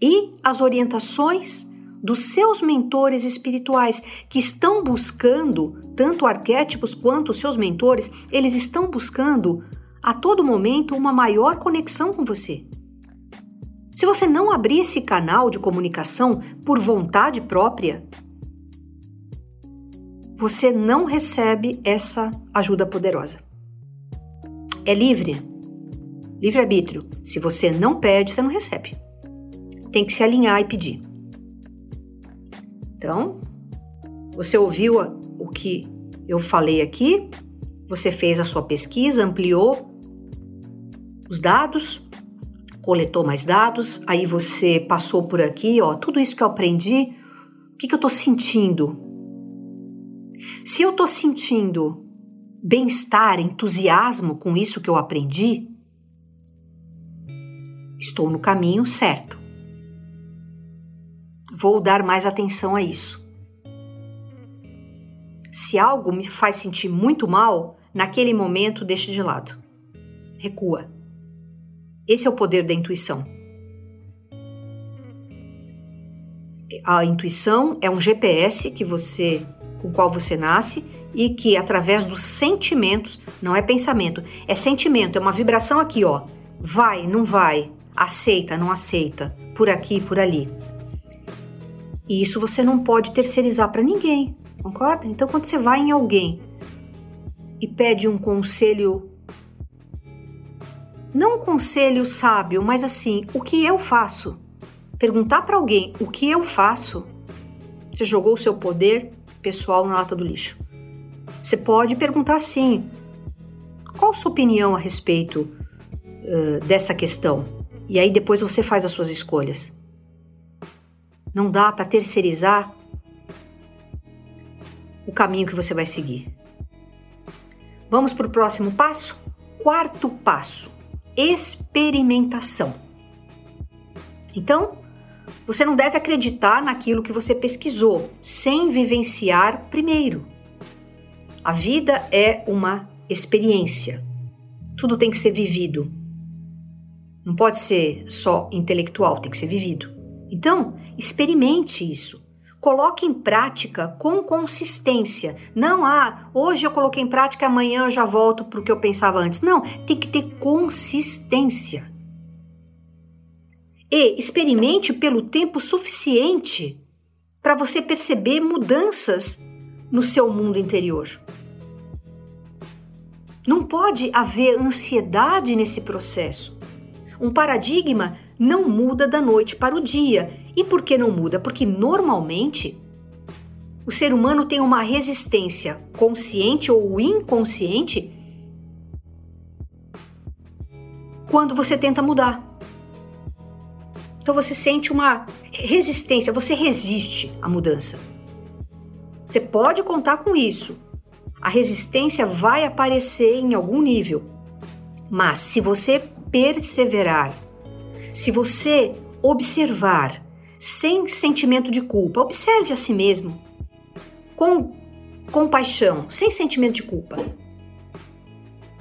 e as orientações dos seus mentores espirituais que estão buscando, tanto arquétipos quanto seus mentores, eles estão buscando a todo momento uma maior conexão com você. Se você não abrir esse canal de comunicação por vontade própria, você não recebe essa ajuda poderosa. É livre, livre-arbítrio. Se você não pede, você não recebe. Tem que se alinhar e pedir. Então, você ouviu o que eu falei aqui, você fez a sua pesquisa, ampliou os dados, coletou mais dados, aí você passou por aqui, ó, tudo isso que eu aprendi, o que, que eu estou sentindo? Se eu estou sentindo bem-estar, entusiasmo com isso que eu aprendi, estou no caminho certo. Vou dar mais atenção a isso. Se algo me faz sentir muito mal, naquele momento deixe de lado. Recua. Esse é o poder da intuição. A intuição é um GPS que você com qual você nasce e que através dos sentimentos, não é pensamento, é sentimento, é uma vibração aqui, ó. Vai, não vai, aceita, não aceita, por aqui, por ali. E isso você não pode terceirizar para ninguém, concorda? Então quando você vai em alguém e pede um conselho não um conselho sábio, mas assim, o que eu faço? Perguntar para alguém o que eu faço, você jogou o seu poder pessoal na lata do lixo. Você pode perguntar assim: qual sua opinião a respeito uh, dessa questão? E aí depois você faz as suas escolhas. Não dá para terceirizar o caminho que você vai seguir. Vamos para o próximo passo? Quarto passo experimentação. Então, você não deve acreditar naquilo que você pesquisou sem vivenciar primeiro. A vida é uma experiência. Tudo tem que ser vivido. Não pode ser só intelectual, tem que ser vivido. Então, experimente isso. Coloque em prática com consistência. Não, ah, hoje eu coloquei em prática, amanhã eu já volto para o que eu pensava antes. Não, tem que ter consistência. E experimente pelo tempo suficiente para você perceber mudanças no seu mundo interior. Não pode haver ansiedade nesse processo. Um paradigma não muda da noite para o dia e por que não muda? Porque normalmente o ser humano tem uma resistência consciente ou inconsciente quando você tenta mudar. Então você sente uma resistência, você resiste à mudança. Você pode contar com isso. A resistência vai aparecer em algum nível. Mas se você perseverar, se você observar sem sentimento de culpa, observe a si mesmo com compaixão, sem sentimento de culpa.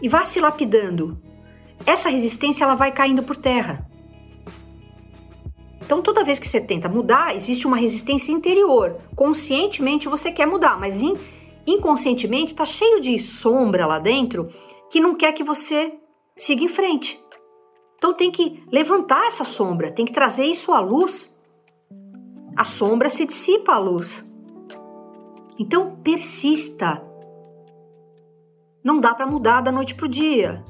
E vá se lapidando. Essa resistência ela vai caindo por terra. Então, toda vez que você tenta mudar, existe uma resistência interior. Conscientemente você quer mudar, mas in, inconscientemente está cheio de sombra lá dentro que não quer que você siga em frente. Então, tem que levantar essa sombra, tem que trazer isso à luz. A sombra se dissipa à luz. Então, persista. Não dá para mudar da noite para o dia.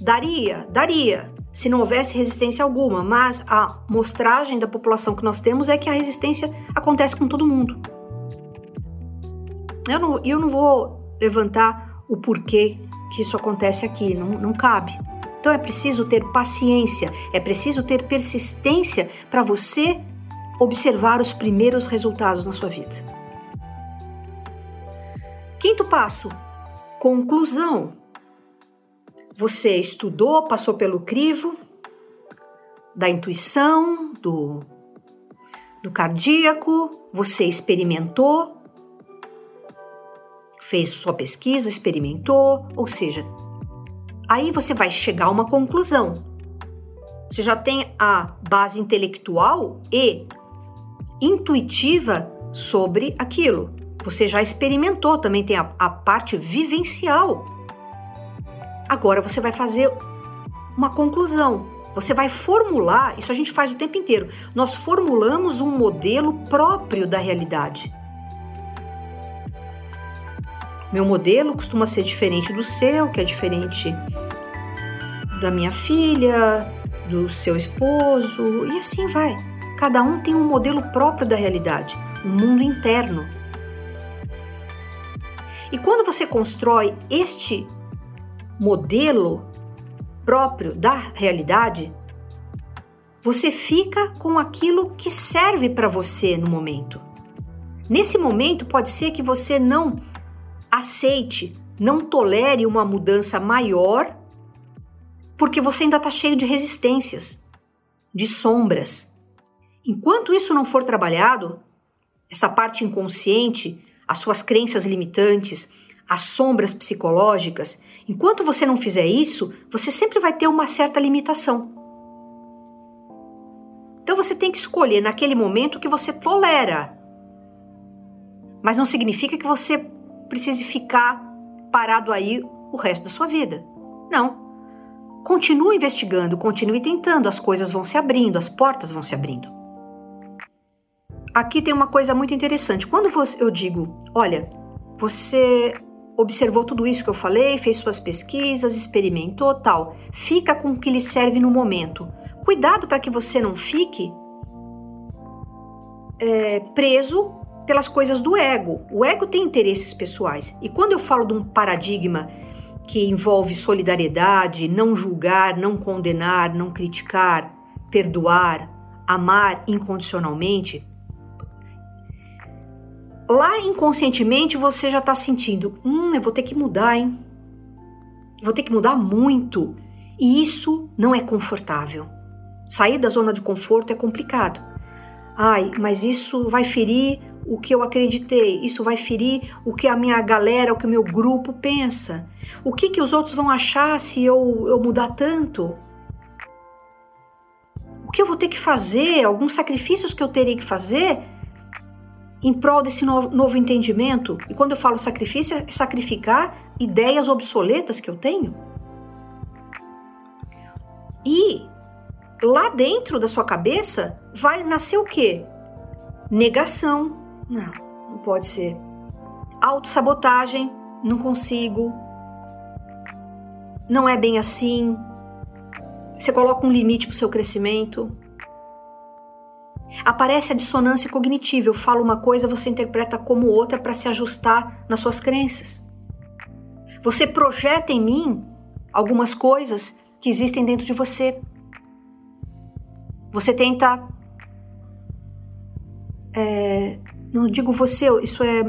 Daria, daria, se não houvesse resistência alguma, mas a mostragem da população que nós temos é que a resistência acontece com todo mundo. Eu não, eu não vou levantar o porquê que isso acontece aqui, não, não cabe. Então é preciso ter paciência, é preciso ter persistência para você observar os primeiros resultados na sua vida. Quinto passo: conclusão. Você estudou, passou pelo crivo da intuição, do, do cardíaco, você experimentou, fez sua pesquisa, experimentou, ou seja, aí você vai chegar a uma conclusão. Você já tem a base intelectual e intuitiva sobre aquilo. Você já experimentou, também tem a, a parte vivencial Agora você vai fazer uma conclusão. Você vai formular, isso a gente faz o tempo inteiro. Nós formulamos um modelo próprio da realidade. Meu modelo costuma ser diferente do seu, que é diferente da minha filha, do seu esposo, e assim vai. Cada um tem um modelo próprio da realidade, um mundo interno. E quando você constrói este modelo próprio da realidade, você fica com aquilo que serve para você no momento. Nesse momento, pode ser que você não aceite, não tolere uma mudança maior, porque você ainda está cheio de resistências, de sombras. Enquanto isso não for trabalhado, essa parte inconsciente, as suas crenças limitantes, as sombras psicológicas, Enquanto você não fizer isso, você sempre vai ter uma certa limitação. Então você tem que escolher naquele momento que você tolera. Mas não significa que você precise ficar parado aí o resto da sua vida. Não. Continue investigando, continue tentando, as coisas vão se abrindo, as portas vão se abrindo. Aqui tem uma coisa muito interessante. Quando eu digo, olha, você observou tudo isso que eu falei, fez suas pesquisas, experimentou tal. Fica com o que lhe serve no momento. Cuidado para que você não fique é, preso pelas coisas do ego. O ego tem interesses pessoais. E quando eu falo de um paradigma que envolve solidariedade, não julgar, não condenar, não criticar, perdoar, amar incondicionalmente, lá inconscientemente você já está sentindo: hum, eu vou ter que mudar, hein? vou ter que mudar muito. E isso não é confortável. Sair da zona de conforto é complicado. Ai, mas isso vai ferir o que eu acreditei, isso vai ferir o que a minha galera, o que o meu grupo pensa. O que, que os outros vão achar se eu, eu mudar tanto? O que eu vou ter que fazer? Alguns sacrifícios que eu terei que fazer em prol desse novo, novo entendimento. E quando eu falo sacrifício, é sacrificar ideias obsoletas que eu tenho. E lá dentro da sua cabeça vai nascer o quê? Negação. Não, não pode ser. Autossabotagem. Não consigo. Não é bem assim. Você coloca um limite para o seu crescimento. Aparece a dissonância cognitiva. Eu falo uma coisa, você interpreta como outra para se ajustar nas suas crenças. Você projeta em mim algumas coisas que existem dentro de você. Você tenta. É, não digo você, isso é,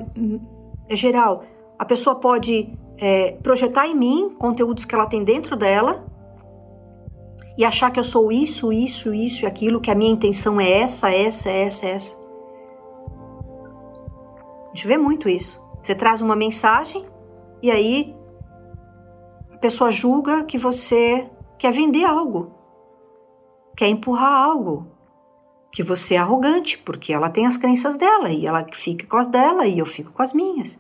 é geral. A pessoa pode é, projetar em mim conteúdos que ela tem dentro dela e achar que eu sou isso, isso, isso e aquilo, que a minha intenção é essa, essa, essa, essa. A gente vê muito isso. Você traz uma mensagem e aí a pessoa julga que você quer vender algo, quer empurrar algo, que você é arrogante, porque ela tem as crenças dela e ela fica com as dela e eu fico com as minhas.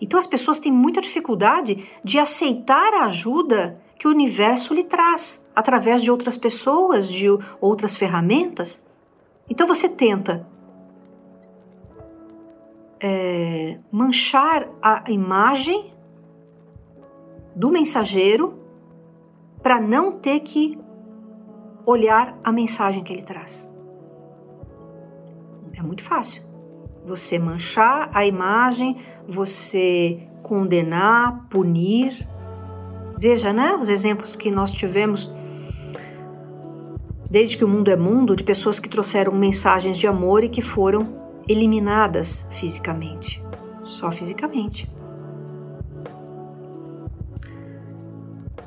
Então as pessoas têm muita dificuldade de aceitar a ajuda que o universo lhe traz através de outras pessoas, de outras ferramentas. Então você tenta é, manchar a imagem do mensageiro para não ter que olhar a mensagem que ele traz. É muito fácil. Você manchar a imagem, você condenar, punir, Veja, né, os exemplos que nós tivemos desde que o mundo é mundo de pessoas que trouxeram mensagens de amor e que foram eliminadas fisicamente, só fisicamente.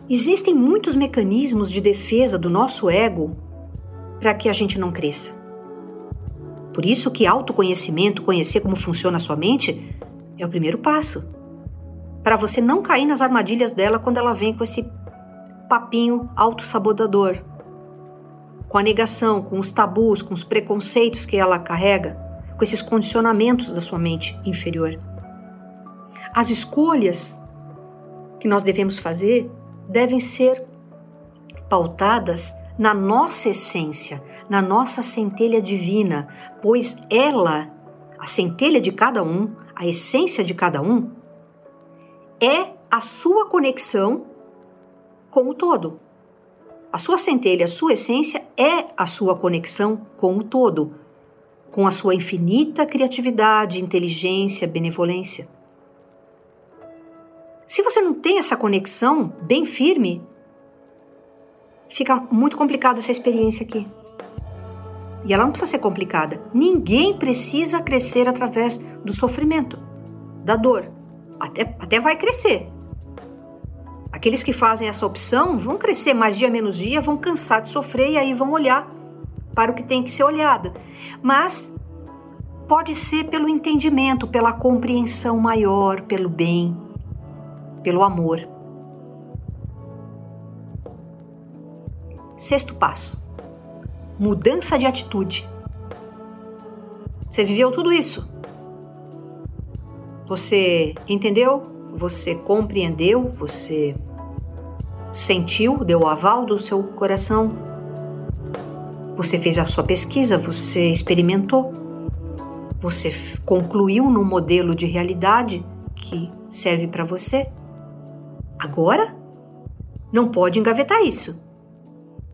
Existem muitos mecanismos de defesa do nosso ego para que a gente não cresça. Por isso que autoconhecimento, conhecer como funciona a sua mente, é o primeiro passo para você não cair nas armadilhas dela quando ela vem com esse papinho autossabotador, com a negação, com os tabus, com os preconceitos que ela carrega, com esses condicionamentos da sua mente inferior. As escolhas que nós devemos fazer devem ser pautadas na nossa essência, na nossa centelha divina, pois ela, a centelha de cada um, a essência de cada um, é a sua conexão com o todo. A sua centelha, a sua essência é a sua conexão com o todo, com a sua infinita criatividade, inteligência, benevolência. Se você não tem essa conexão bem firme, fica muito complicada essa experiência aqui. E ela não precisa ser complicada. Ninguém precisa crescer através do sofrimento, da dor até, até vai crescer. Aqueles que fazem essa opção vão crescer mais dia menos dia, vão cansar de sofrer e aí vão olhar para o que tem que ser olhado. Mas pode ser pelo entendimento, pela compreensão maior, pelo bem, pelo amor. Sexto passo: mudança de atitude. Você viveu tudo isso? Você entendeu? Você compreendeu? Você sentiu? Deu o aval do seu coração? Você fez a sua pesquisa? Você experimentou? Você concluiu num modelo de realidade que serve para você? Agora? Não pode engavetar isso.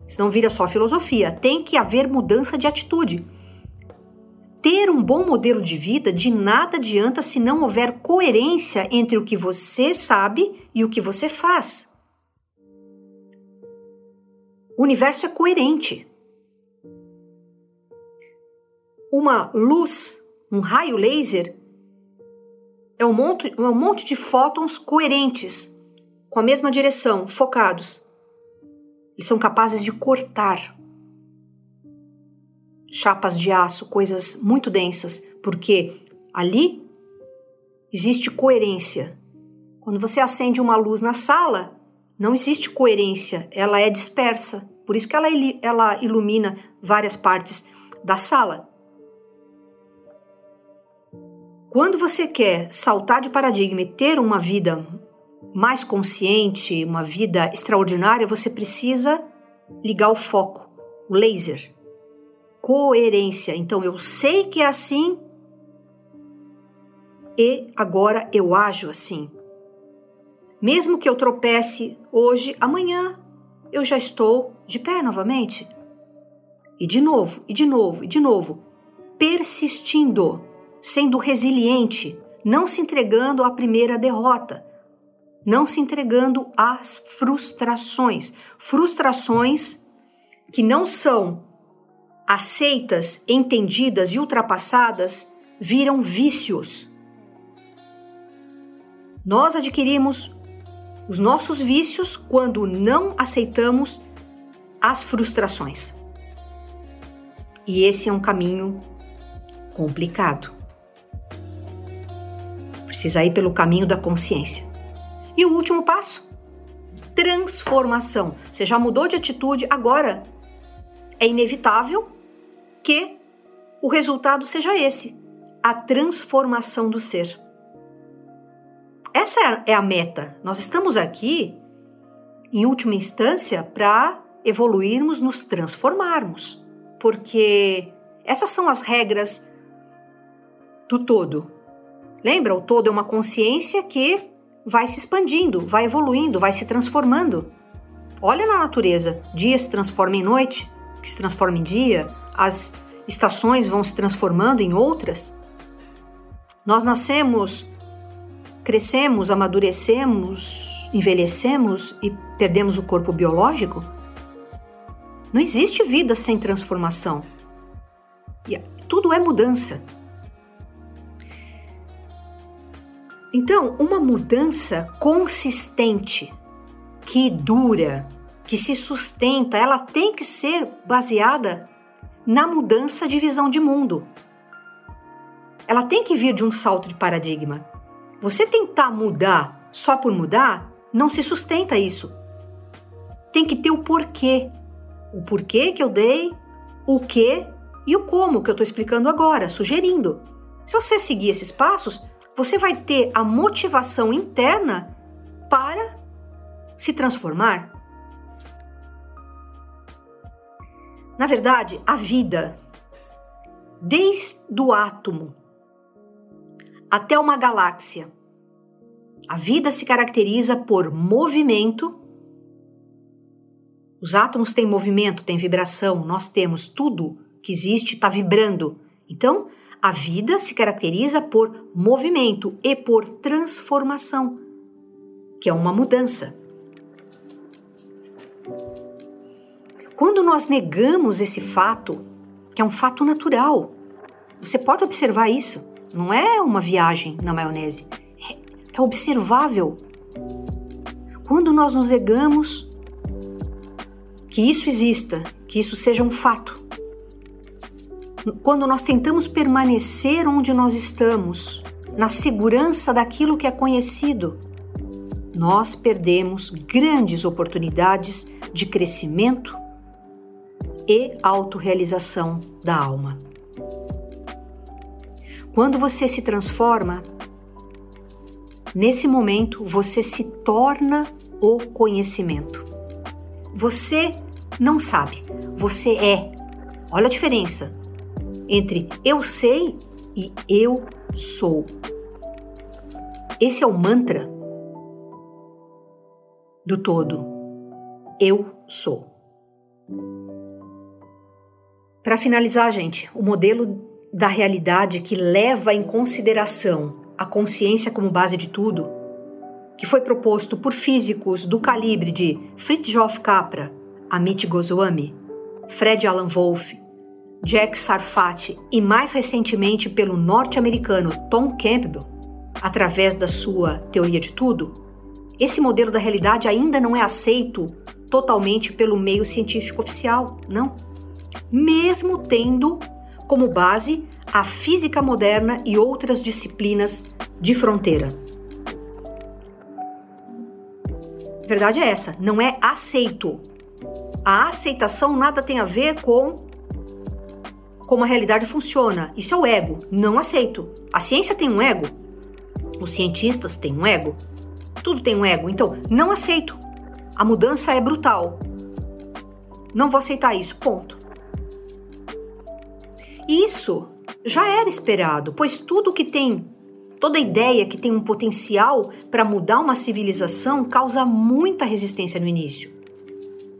Senão vira só filosofia. Tem que haver mudança de atitude. Ter um bom modelo de vida de nada adianta se não houver coerência entre o que você sabe e o que você faz. O universo é coerente. Uma luz, um raio laser, é um monte, é um monte de fótons coerentes, com a mesma direção, focados. Eles são capazes de cortar chapas de aço, coisas muito densas, porque ali existe coerência. Quando você acende uma luz na sala, não existe coerência, ela é dispersa. Por isso que ela, ela ilumina várias partes da sala. Quando você quer saltar de paradigma e ter uma vida mais consciente, uma vida extraordinária, você precisa ligar o foco, o laser coerência. Então eu sei que é assim e agora eu ajo assim. Mesmo que eu tropece hoje, amanhã eu já estou de pé novamente. E de novo, e de novo, e de novo, persistindo, sendo resiliente, não se entregando à primeira derrota, não se entregando às frustrações. frustrações que não são aceitas, entendidas e ultrapassadas viram vícios. Nós adquirimos os nossos vícios quando não aceitamos as frustrações. E esse é um caminho complicado. Precisa ir pelo caminho da consciência. E o último passo? Transformação. Você já mudou de atitude, agora é inevitável que o resultado seja esse: a transformação do ser. Essa é a meta. Nós estamos aqui, em última instância, para evoluirmos, nos transformarmos, porque essas são as regras do todo. Lembra? O todo é uma consciência que vai se expandindo, vai evoluindo, vai se transformando. Olha na natureza: dia se transforma em noite, que se transforma em dia, as estações vão se transformando em outras. Nós nascemos, crescemos, amadurecemos, envelhecemos e perdemos o corpo biológico? Não existe vida sem transformação. E tudo é mudança. Então, uma mudança consistente, que dura, que se sustenta, ela tem que ser baseada na mudança de visão de mundo. Ela tem que vir de um salto de paradigma. Você tentar mudar só por mudar, não se sustenta isso. Tem que ter o porquê. O porquê que eu dei, o que e o como que eu estou explicando agora, sugerindo. Se você seguir esses passos, você vai ter a motivação interna para se transformar. Na verdade, a vida, desde o átomo até uma galáxia, a vida se caracteriza por movimento. Os átomos têm movimento, têm vibração, nós temos tudo que existe está vibrando. Então, a vida se caracteriza por movimento e por transformação, que é uma mudança. Quando nós negamos esse fato, que é um fato natural, você pode observar isso, não é uma viagem na maionese, é, é observável. Quando nós nos negamos que isso exista, que isso seja um fato, quando nós tentamos permanecer onde nós estamos, na segurança daquilo que é conhecido, nós perdemos grandes oportunidades de crescimento e autorrealização da alma. Quando você se transforma, nesse momento você se torna o conhecimento. Você não sabe, você é. Olha a diferença entre eu sei e eu sou. Esse é o mantra do todo. Eu sou. Para finalizar, gente, o modelo da realidade que leva em consideração a consciência como base de tudo, que foi proposto por físicos do calibre de Fritjof Capra, Amit Goswami, Fred Alan Wolff, Jack Sarfati e mais recentemente pelo norte-americano Tom Campbell, através da sua teoria de tudo, esse modelo da realidade ainda não é aceito totalmente pelo meio científico oficial, não. Mesmo tendo como base a física moderna e outras disciplinas de fronteira. A verdade é essa, não é aceito. A aceitação nada tem a ver com como a realidade funciona. Isso é o ego. Não aceito. A ciência tem um ego. Os cientistas têm um ego. Tudo tem um ego. Então, não aceito. A mudança é brutal. Não vou aceitar isso. Ponto. Isso já era esperado, pois tudo que tem, toda ideia que tem um potencial para mudar uma civilização causa muita resistência no início.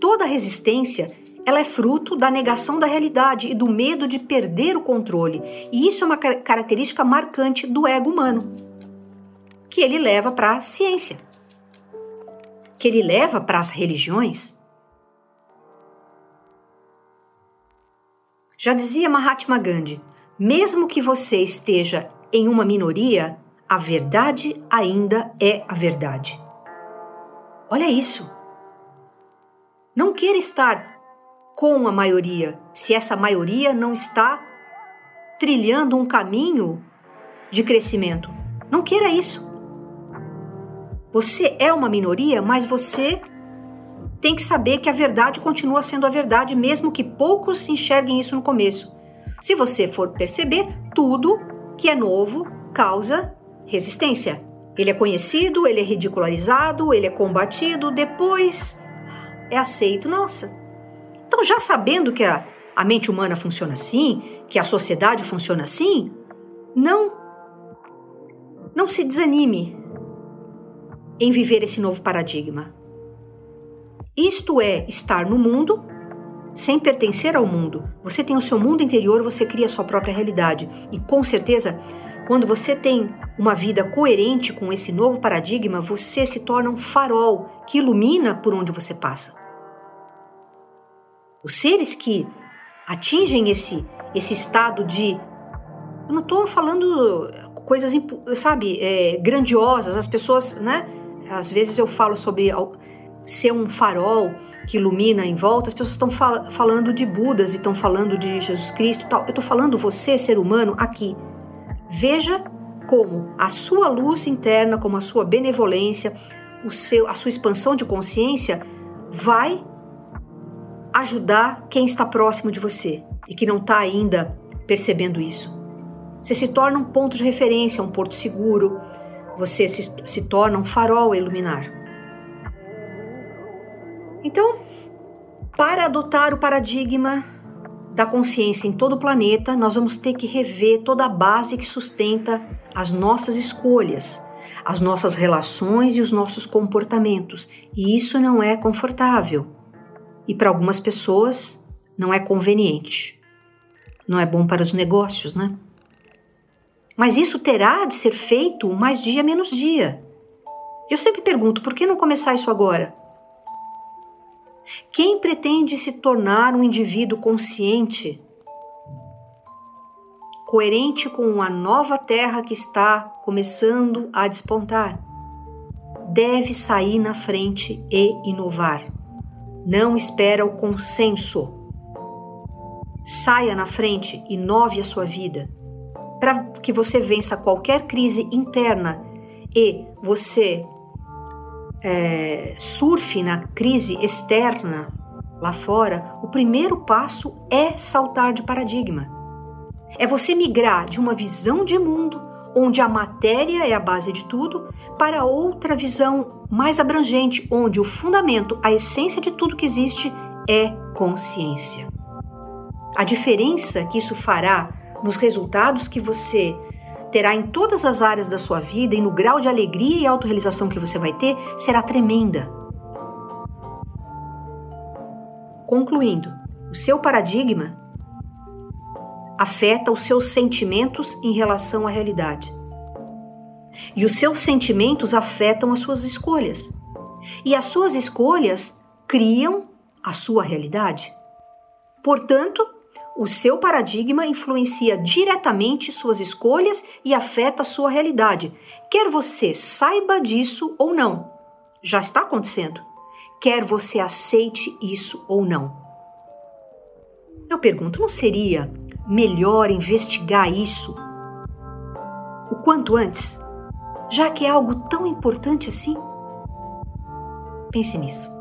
Toda resistência ela é fruto da negação da realidade e do medo de perder o controle. E isso é uma característica marcante do ego humano, que ele leva para a ciência, que ele leva para as religiões Já dizia Mahatma Gandhi: mesmo que você esteja em uma minoria, a verdade ainda é a verdade. Olha isso. Não queira estar com a maioria se essa maioria não está trilhando um caminho de crescimento. Não queira isso. Você é uma minoria, mas você tem que saber que a verdade continua sendo a verdade, mesmo que poucos enxerguem isso no começo. Se você for perceber, tudo que é novo causa resistência. Ele é conhecido, ele é ridicularizado, ele é combatido, depois é aceito. Nossa! Então, já sabendo que a, a mente humana funciona assim, que a sociedade funciona assim, não não se desanime em viver esse novo paradigma. Isto é estar no mundo sem pertencer ao mundo. Você tem o seu mundo interior, você cria a sua própria realidade. E com certeza, quando você tem uma vida coerente com esse novo paradigma, você se torna um farol que ilumina por onde você passa. Os seres que atingem esse, esse estado de. Eu não estou falando coisas, sabe, é, grandiosas, as pessoas, né? Às vezes eu falo sobre ser um farol que ilumina em volta, as pessoas estão fal falando de Budas e estão falando de Jesus Cristo tal. Eu estou falando você, ser humano, aqui. Veja como a sua luz interna, como a sua benevolência, o seu, a sua expansão de consciência vai ajudar quem está próximo de você e que não está ainda percebendo isso. Você se torna um ponto de referência, um porto seguro, você se, se torna um farol a iluminar. Então, para adotar o paradigma da consciência em todo o planeta, nós vamos ter que rever toda a base que sustenta as nossas escolhas, as nossas relações e os nossos comportamentos. E isso não é confortável. E para algumas pessoas não é conveniente. Não é bom para os negócios, né? Mas isso terá de ser feito mais dia menos dia. Eu sempre pergunto, por que não começar isso agora? Quem pretende se tornar um indivíduo consciente, coerente com a nova terra que está começando a despontar, deve sair na frente e inovar. Não espera o consenso. Saia na frente, inove a sua vida, para que você vença qualquer crise interna e você é, surfe na crise externa lá fora, o primeiro passo é saltar de paradigma. É você migrar de uma visão de mundo, onde a matéria é a base de tudo, para outra visão mais abrangente, onde o fundamento, a essência de tudo que existe é consciência. A diferença que isso fará nos resultados que você terá em todas as áreas da sua vida e no grau de alegria e autorrealização que você vai ter será tremenda. Concluindo, o seu paradigma afeta os seus sentimentos em relação à realidade. E os seus sentimentos afetam as suas escolhas. E as suas escolhas criam a sua realidade. Portanto, o seu paradigma influencia diretamente suas escolhas e afeta sua realidade, quer você saiba disso ou não. Já está acontecendo. Quer você aceite isso ou não. Eu pergunto, não seria melhor investigar isso o quanto antes, já que é algo tão importante assim? Pense nisso.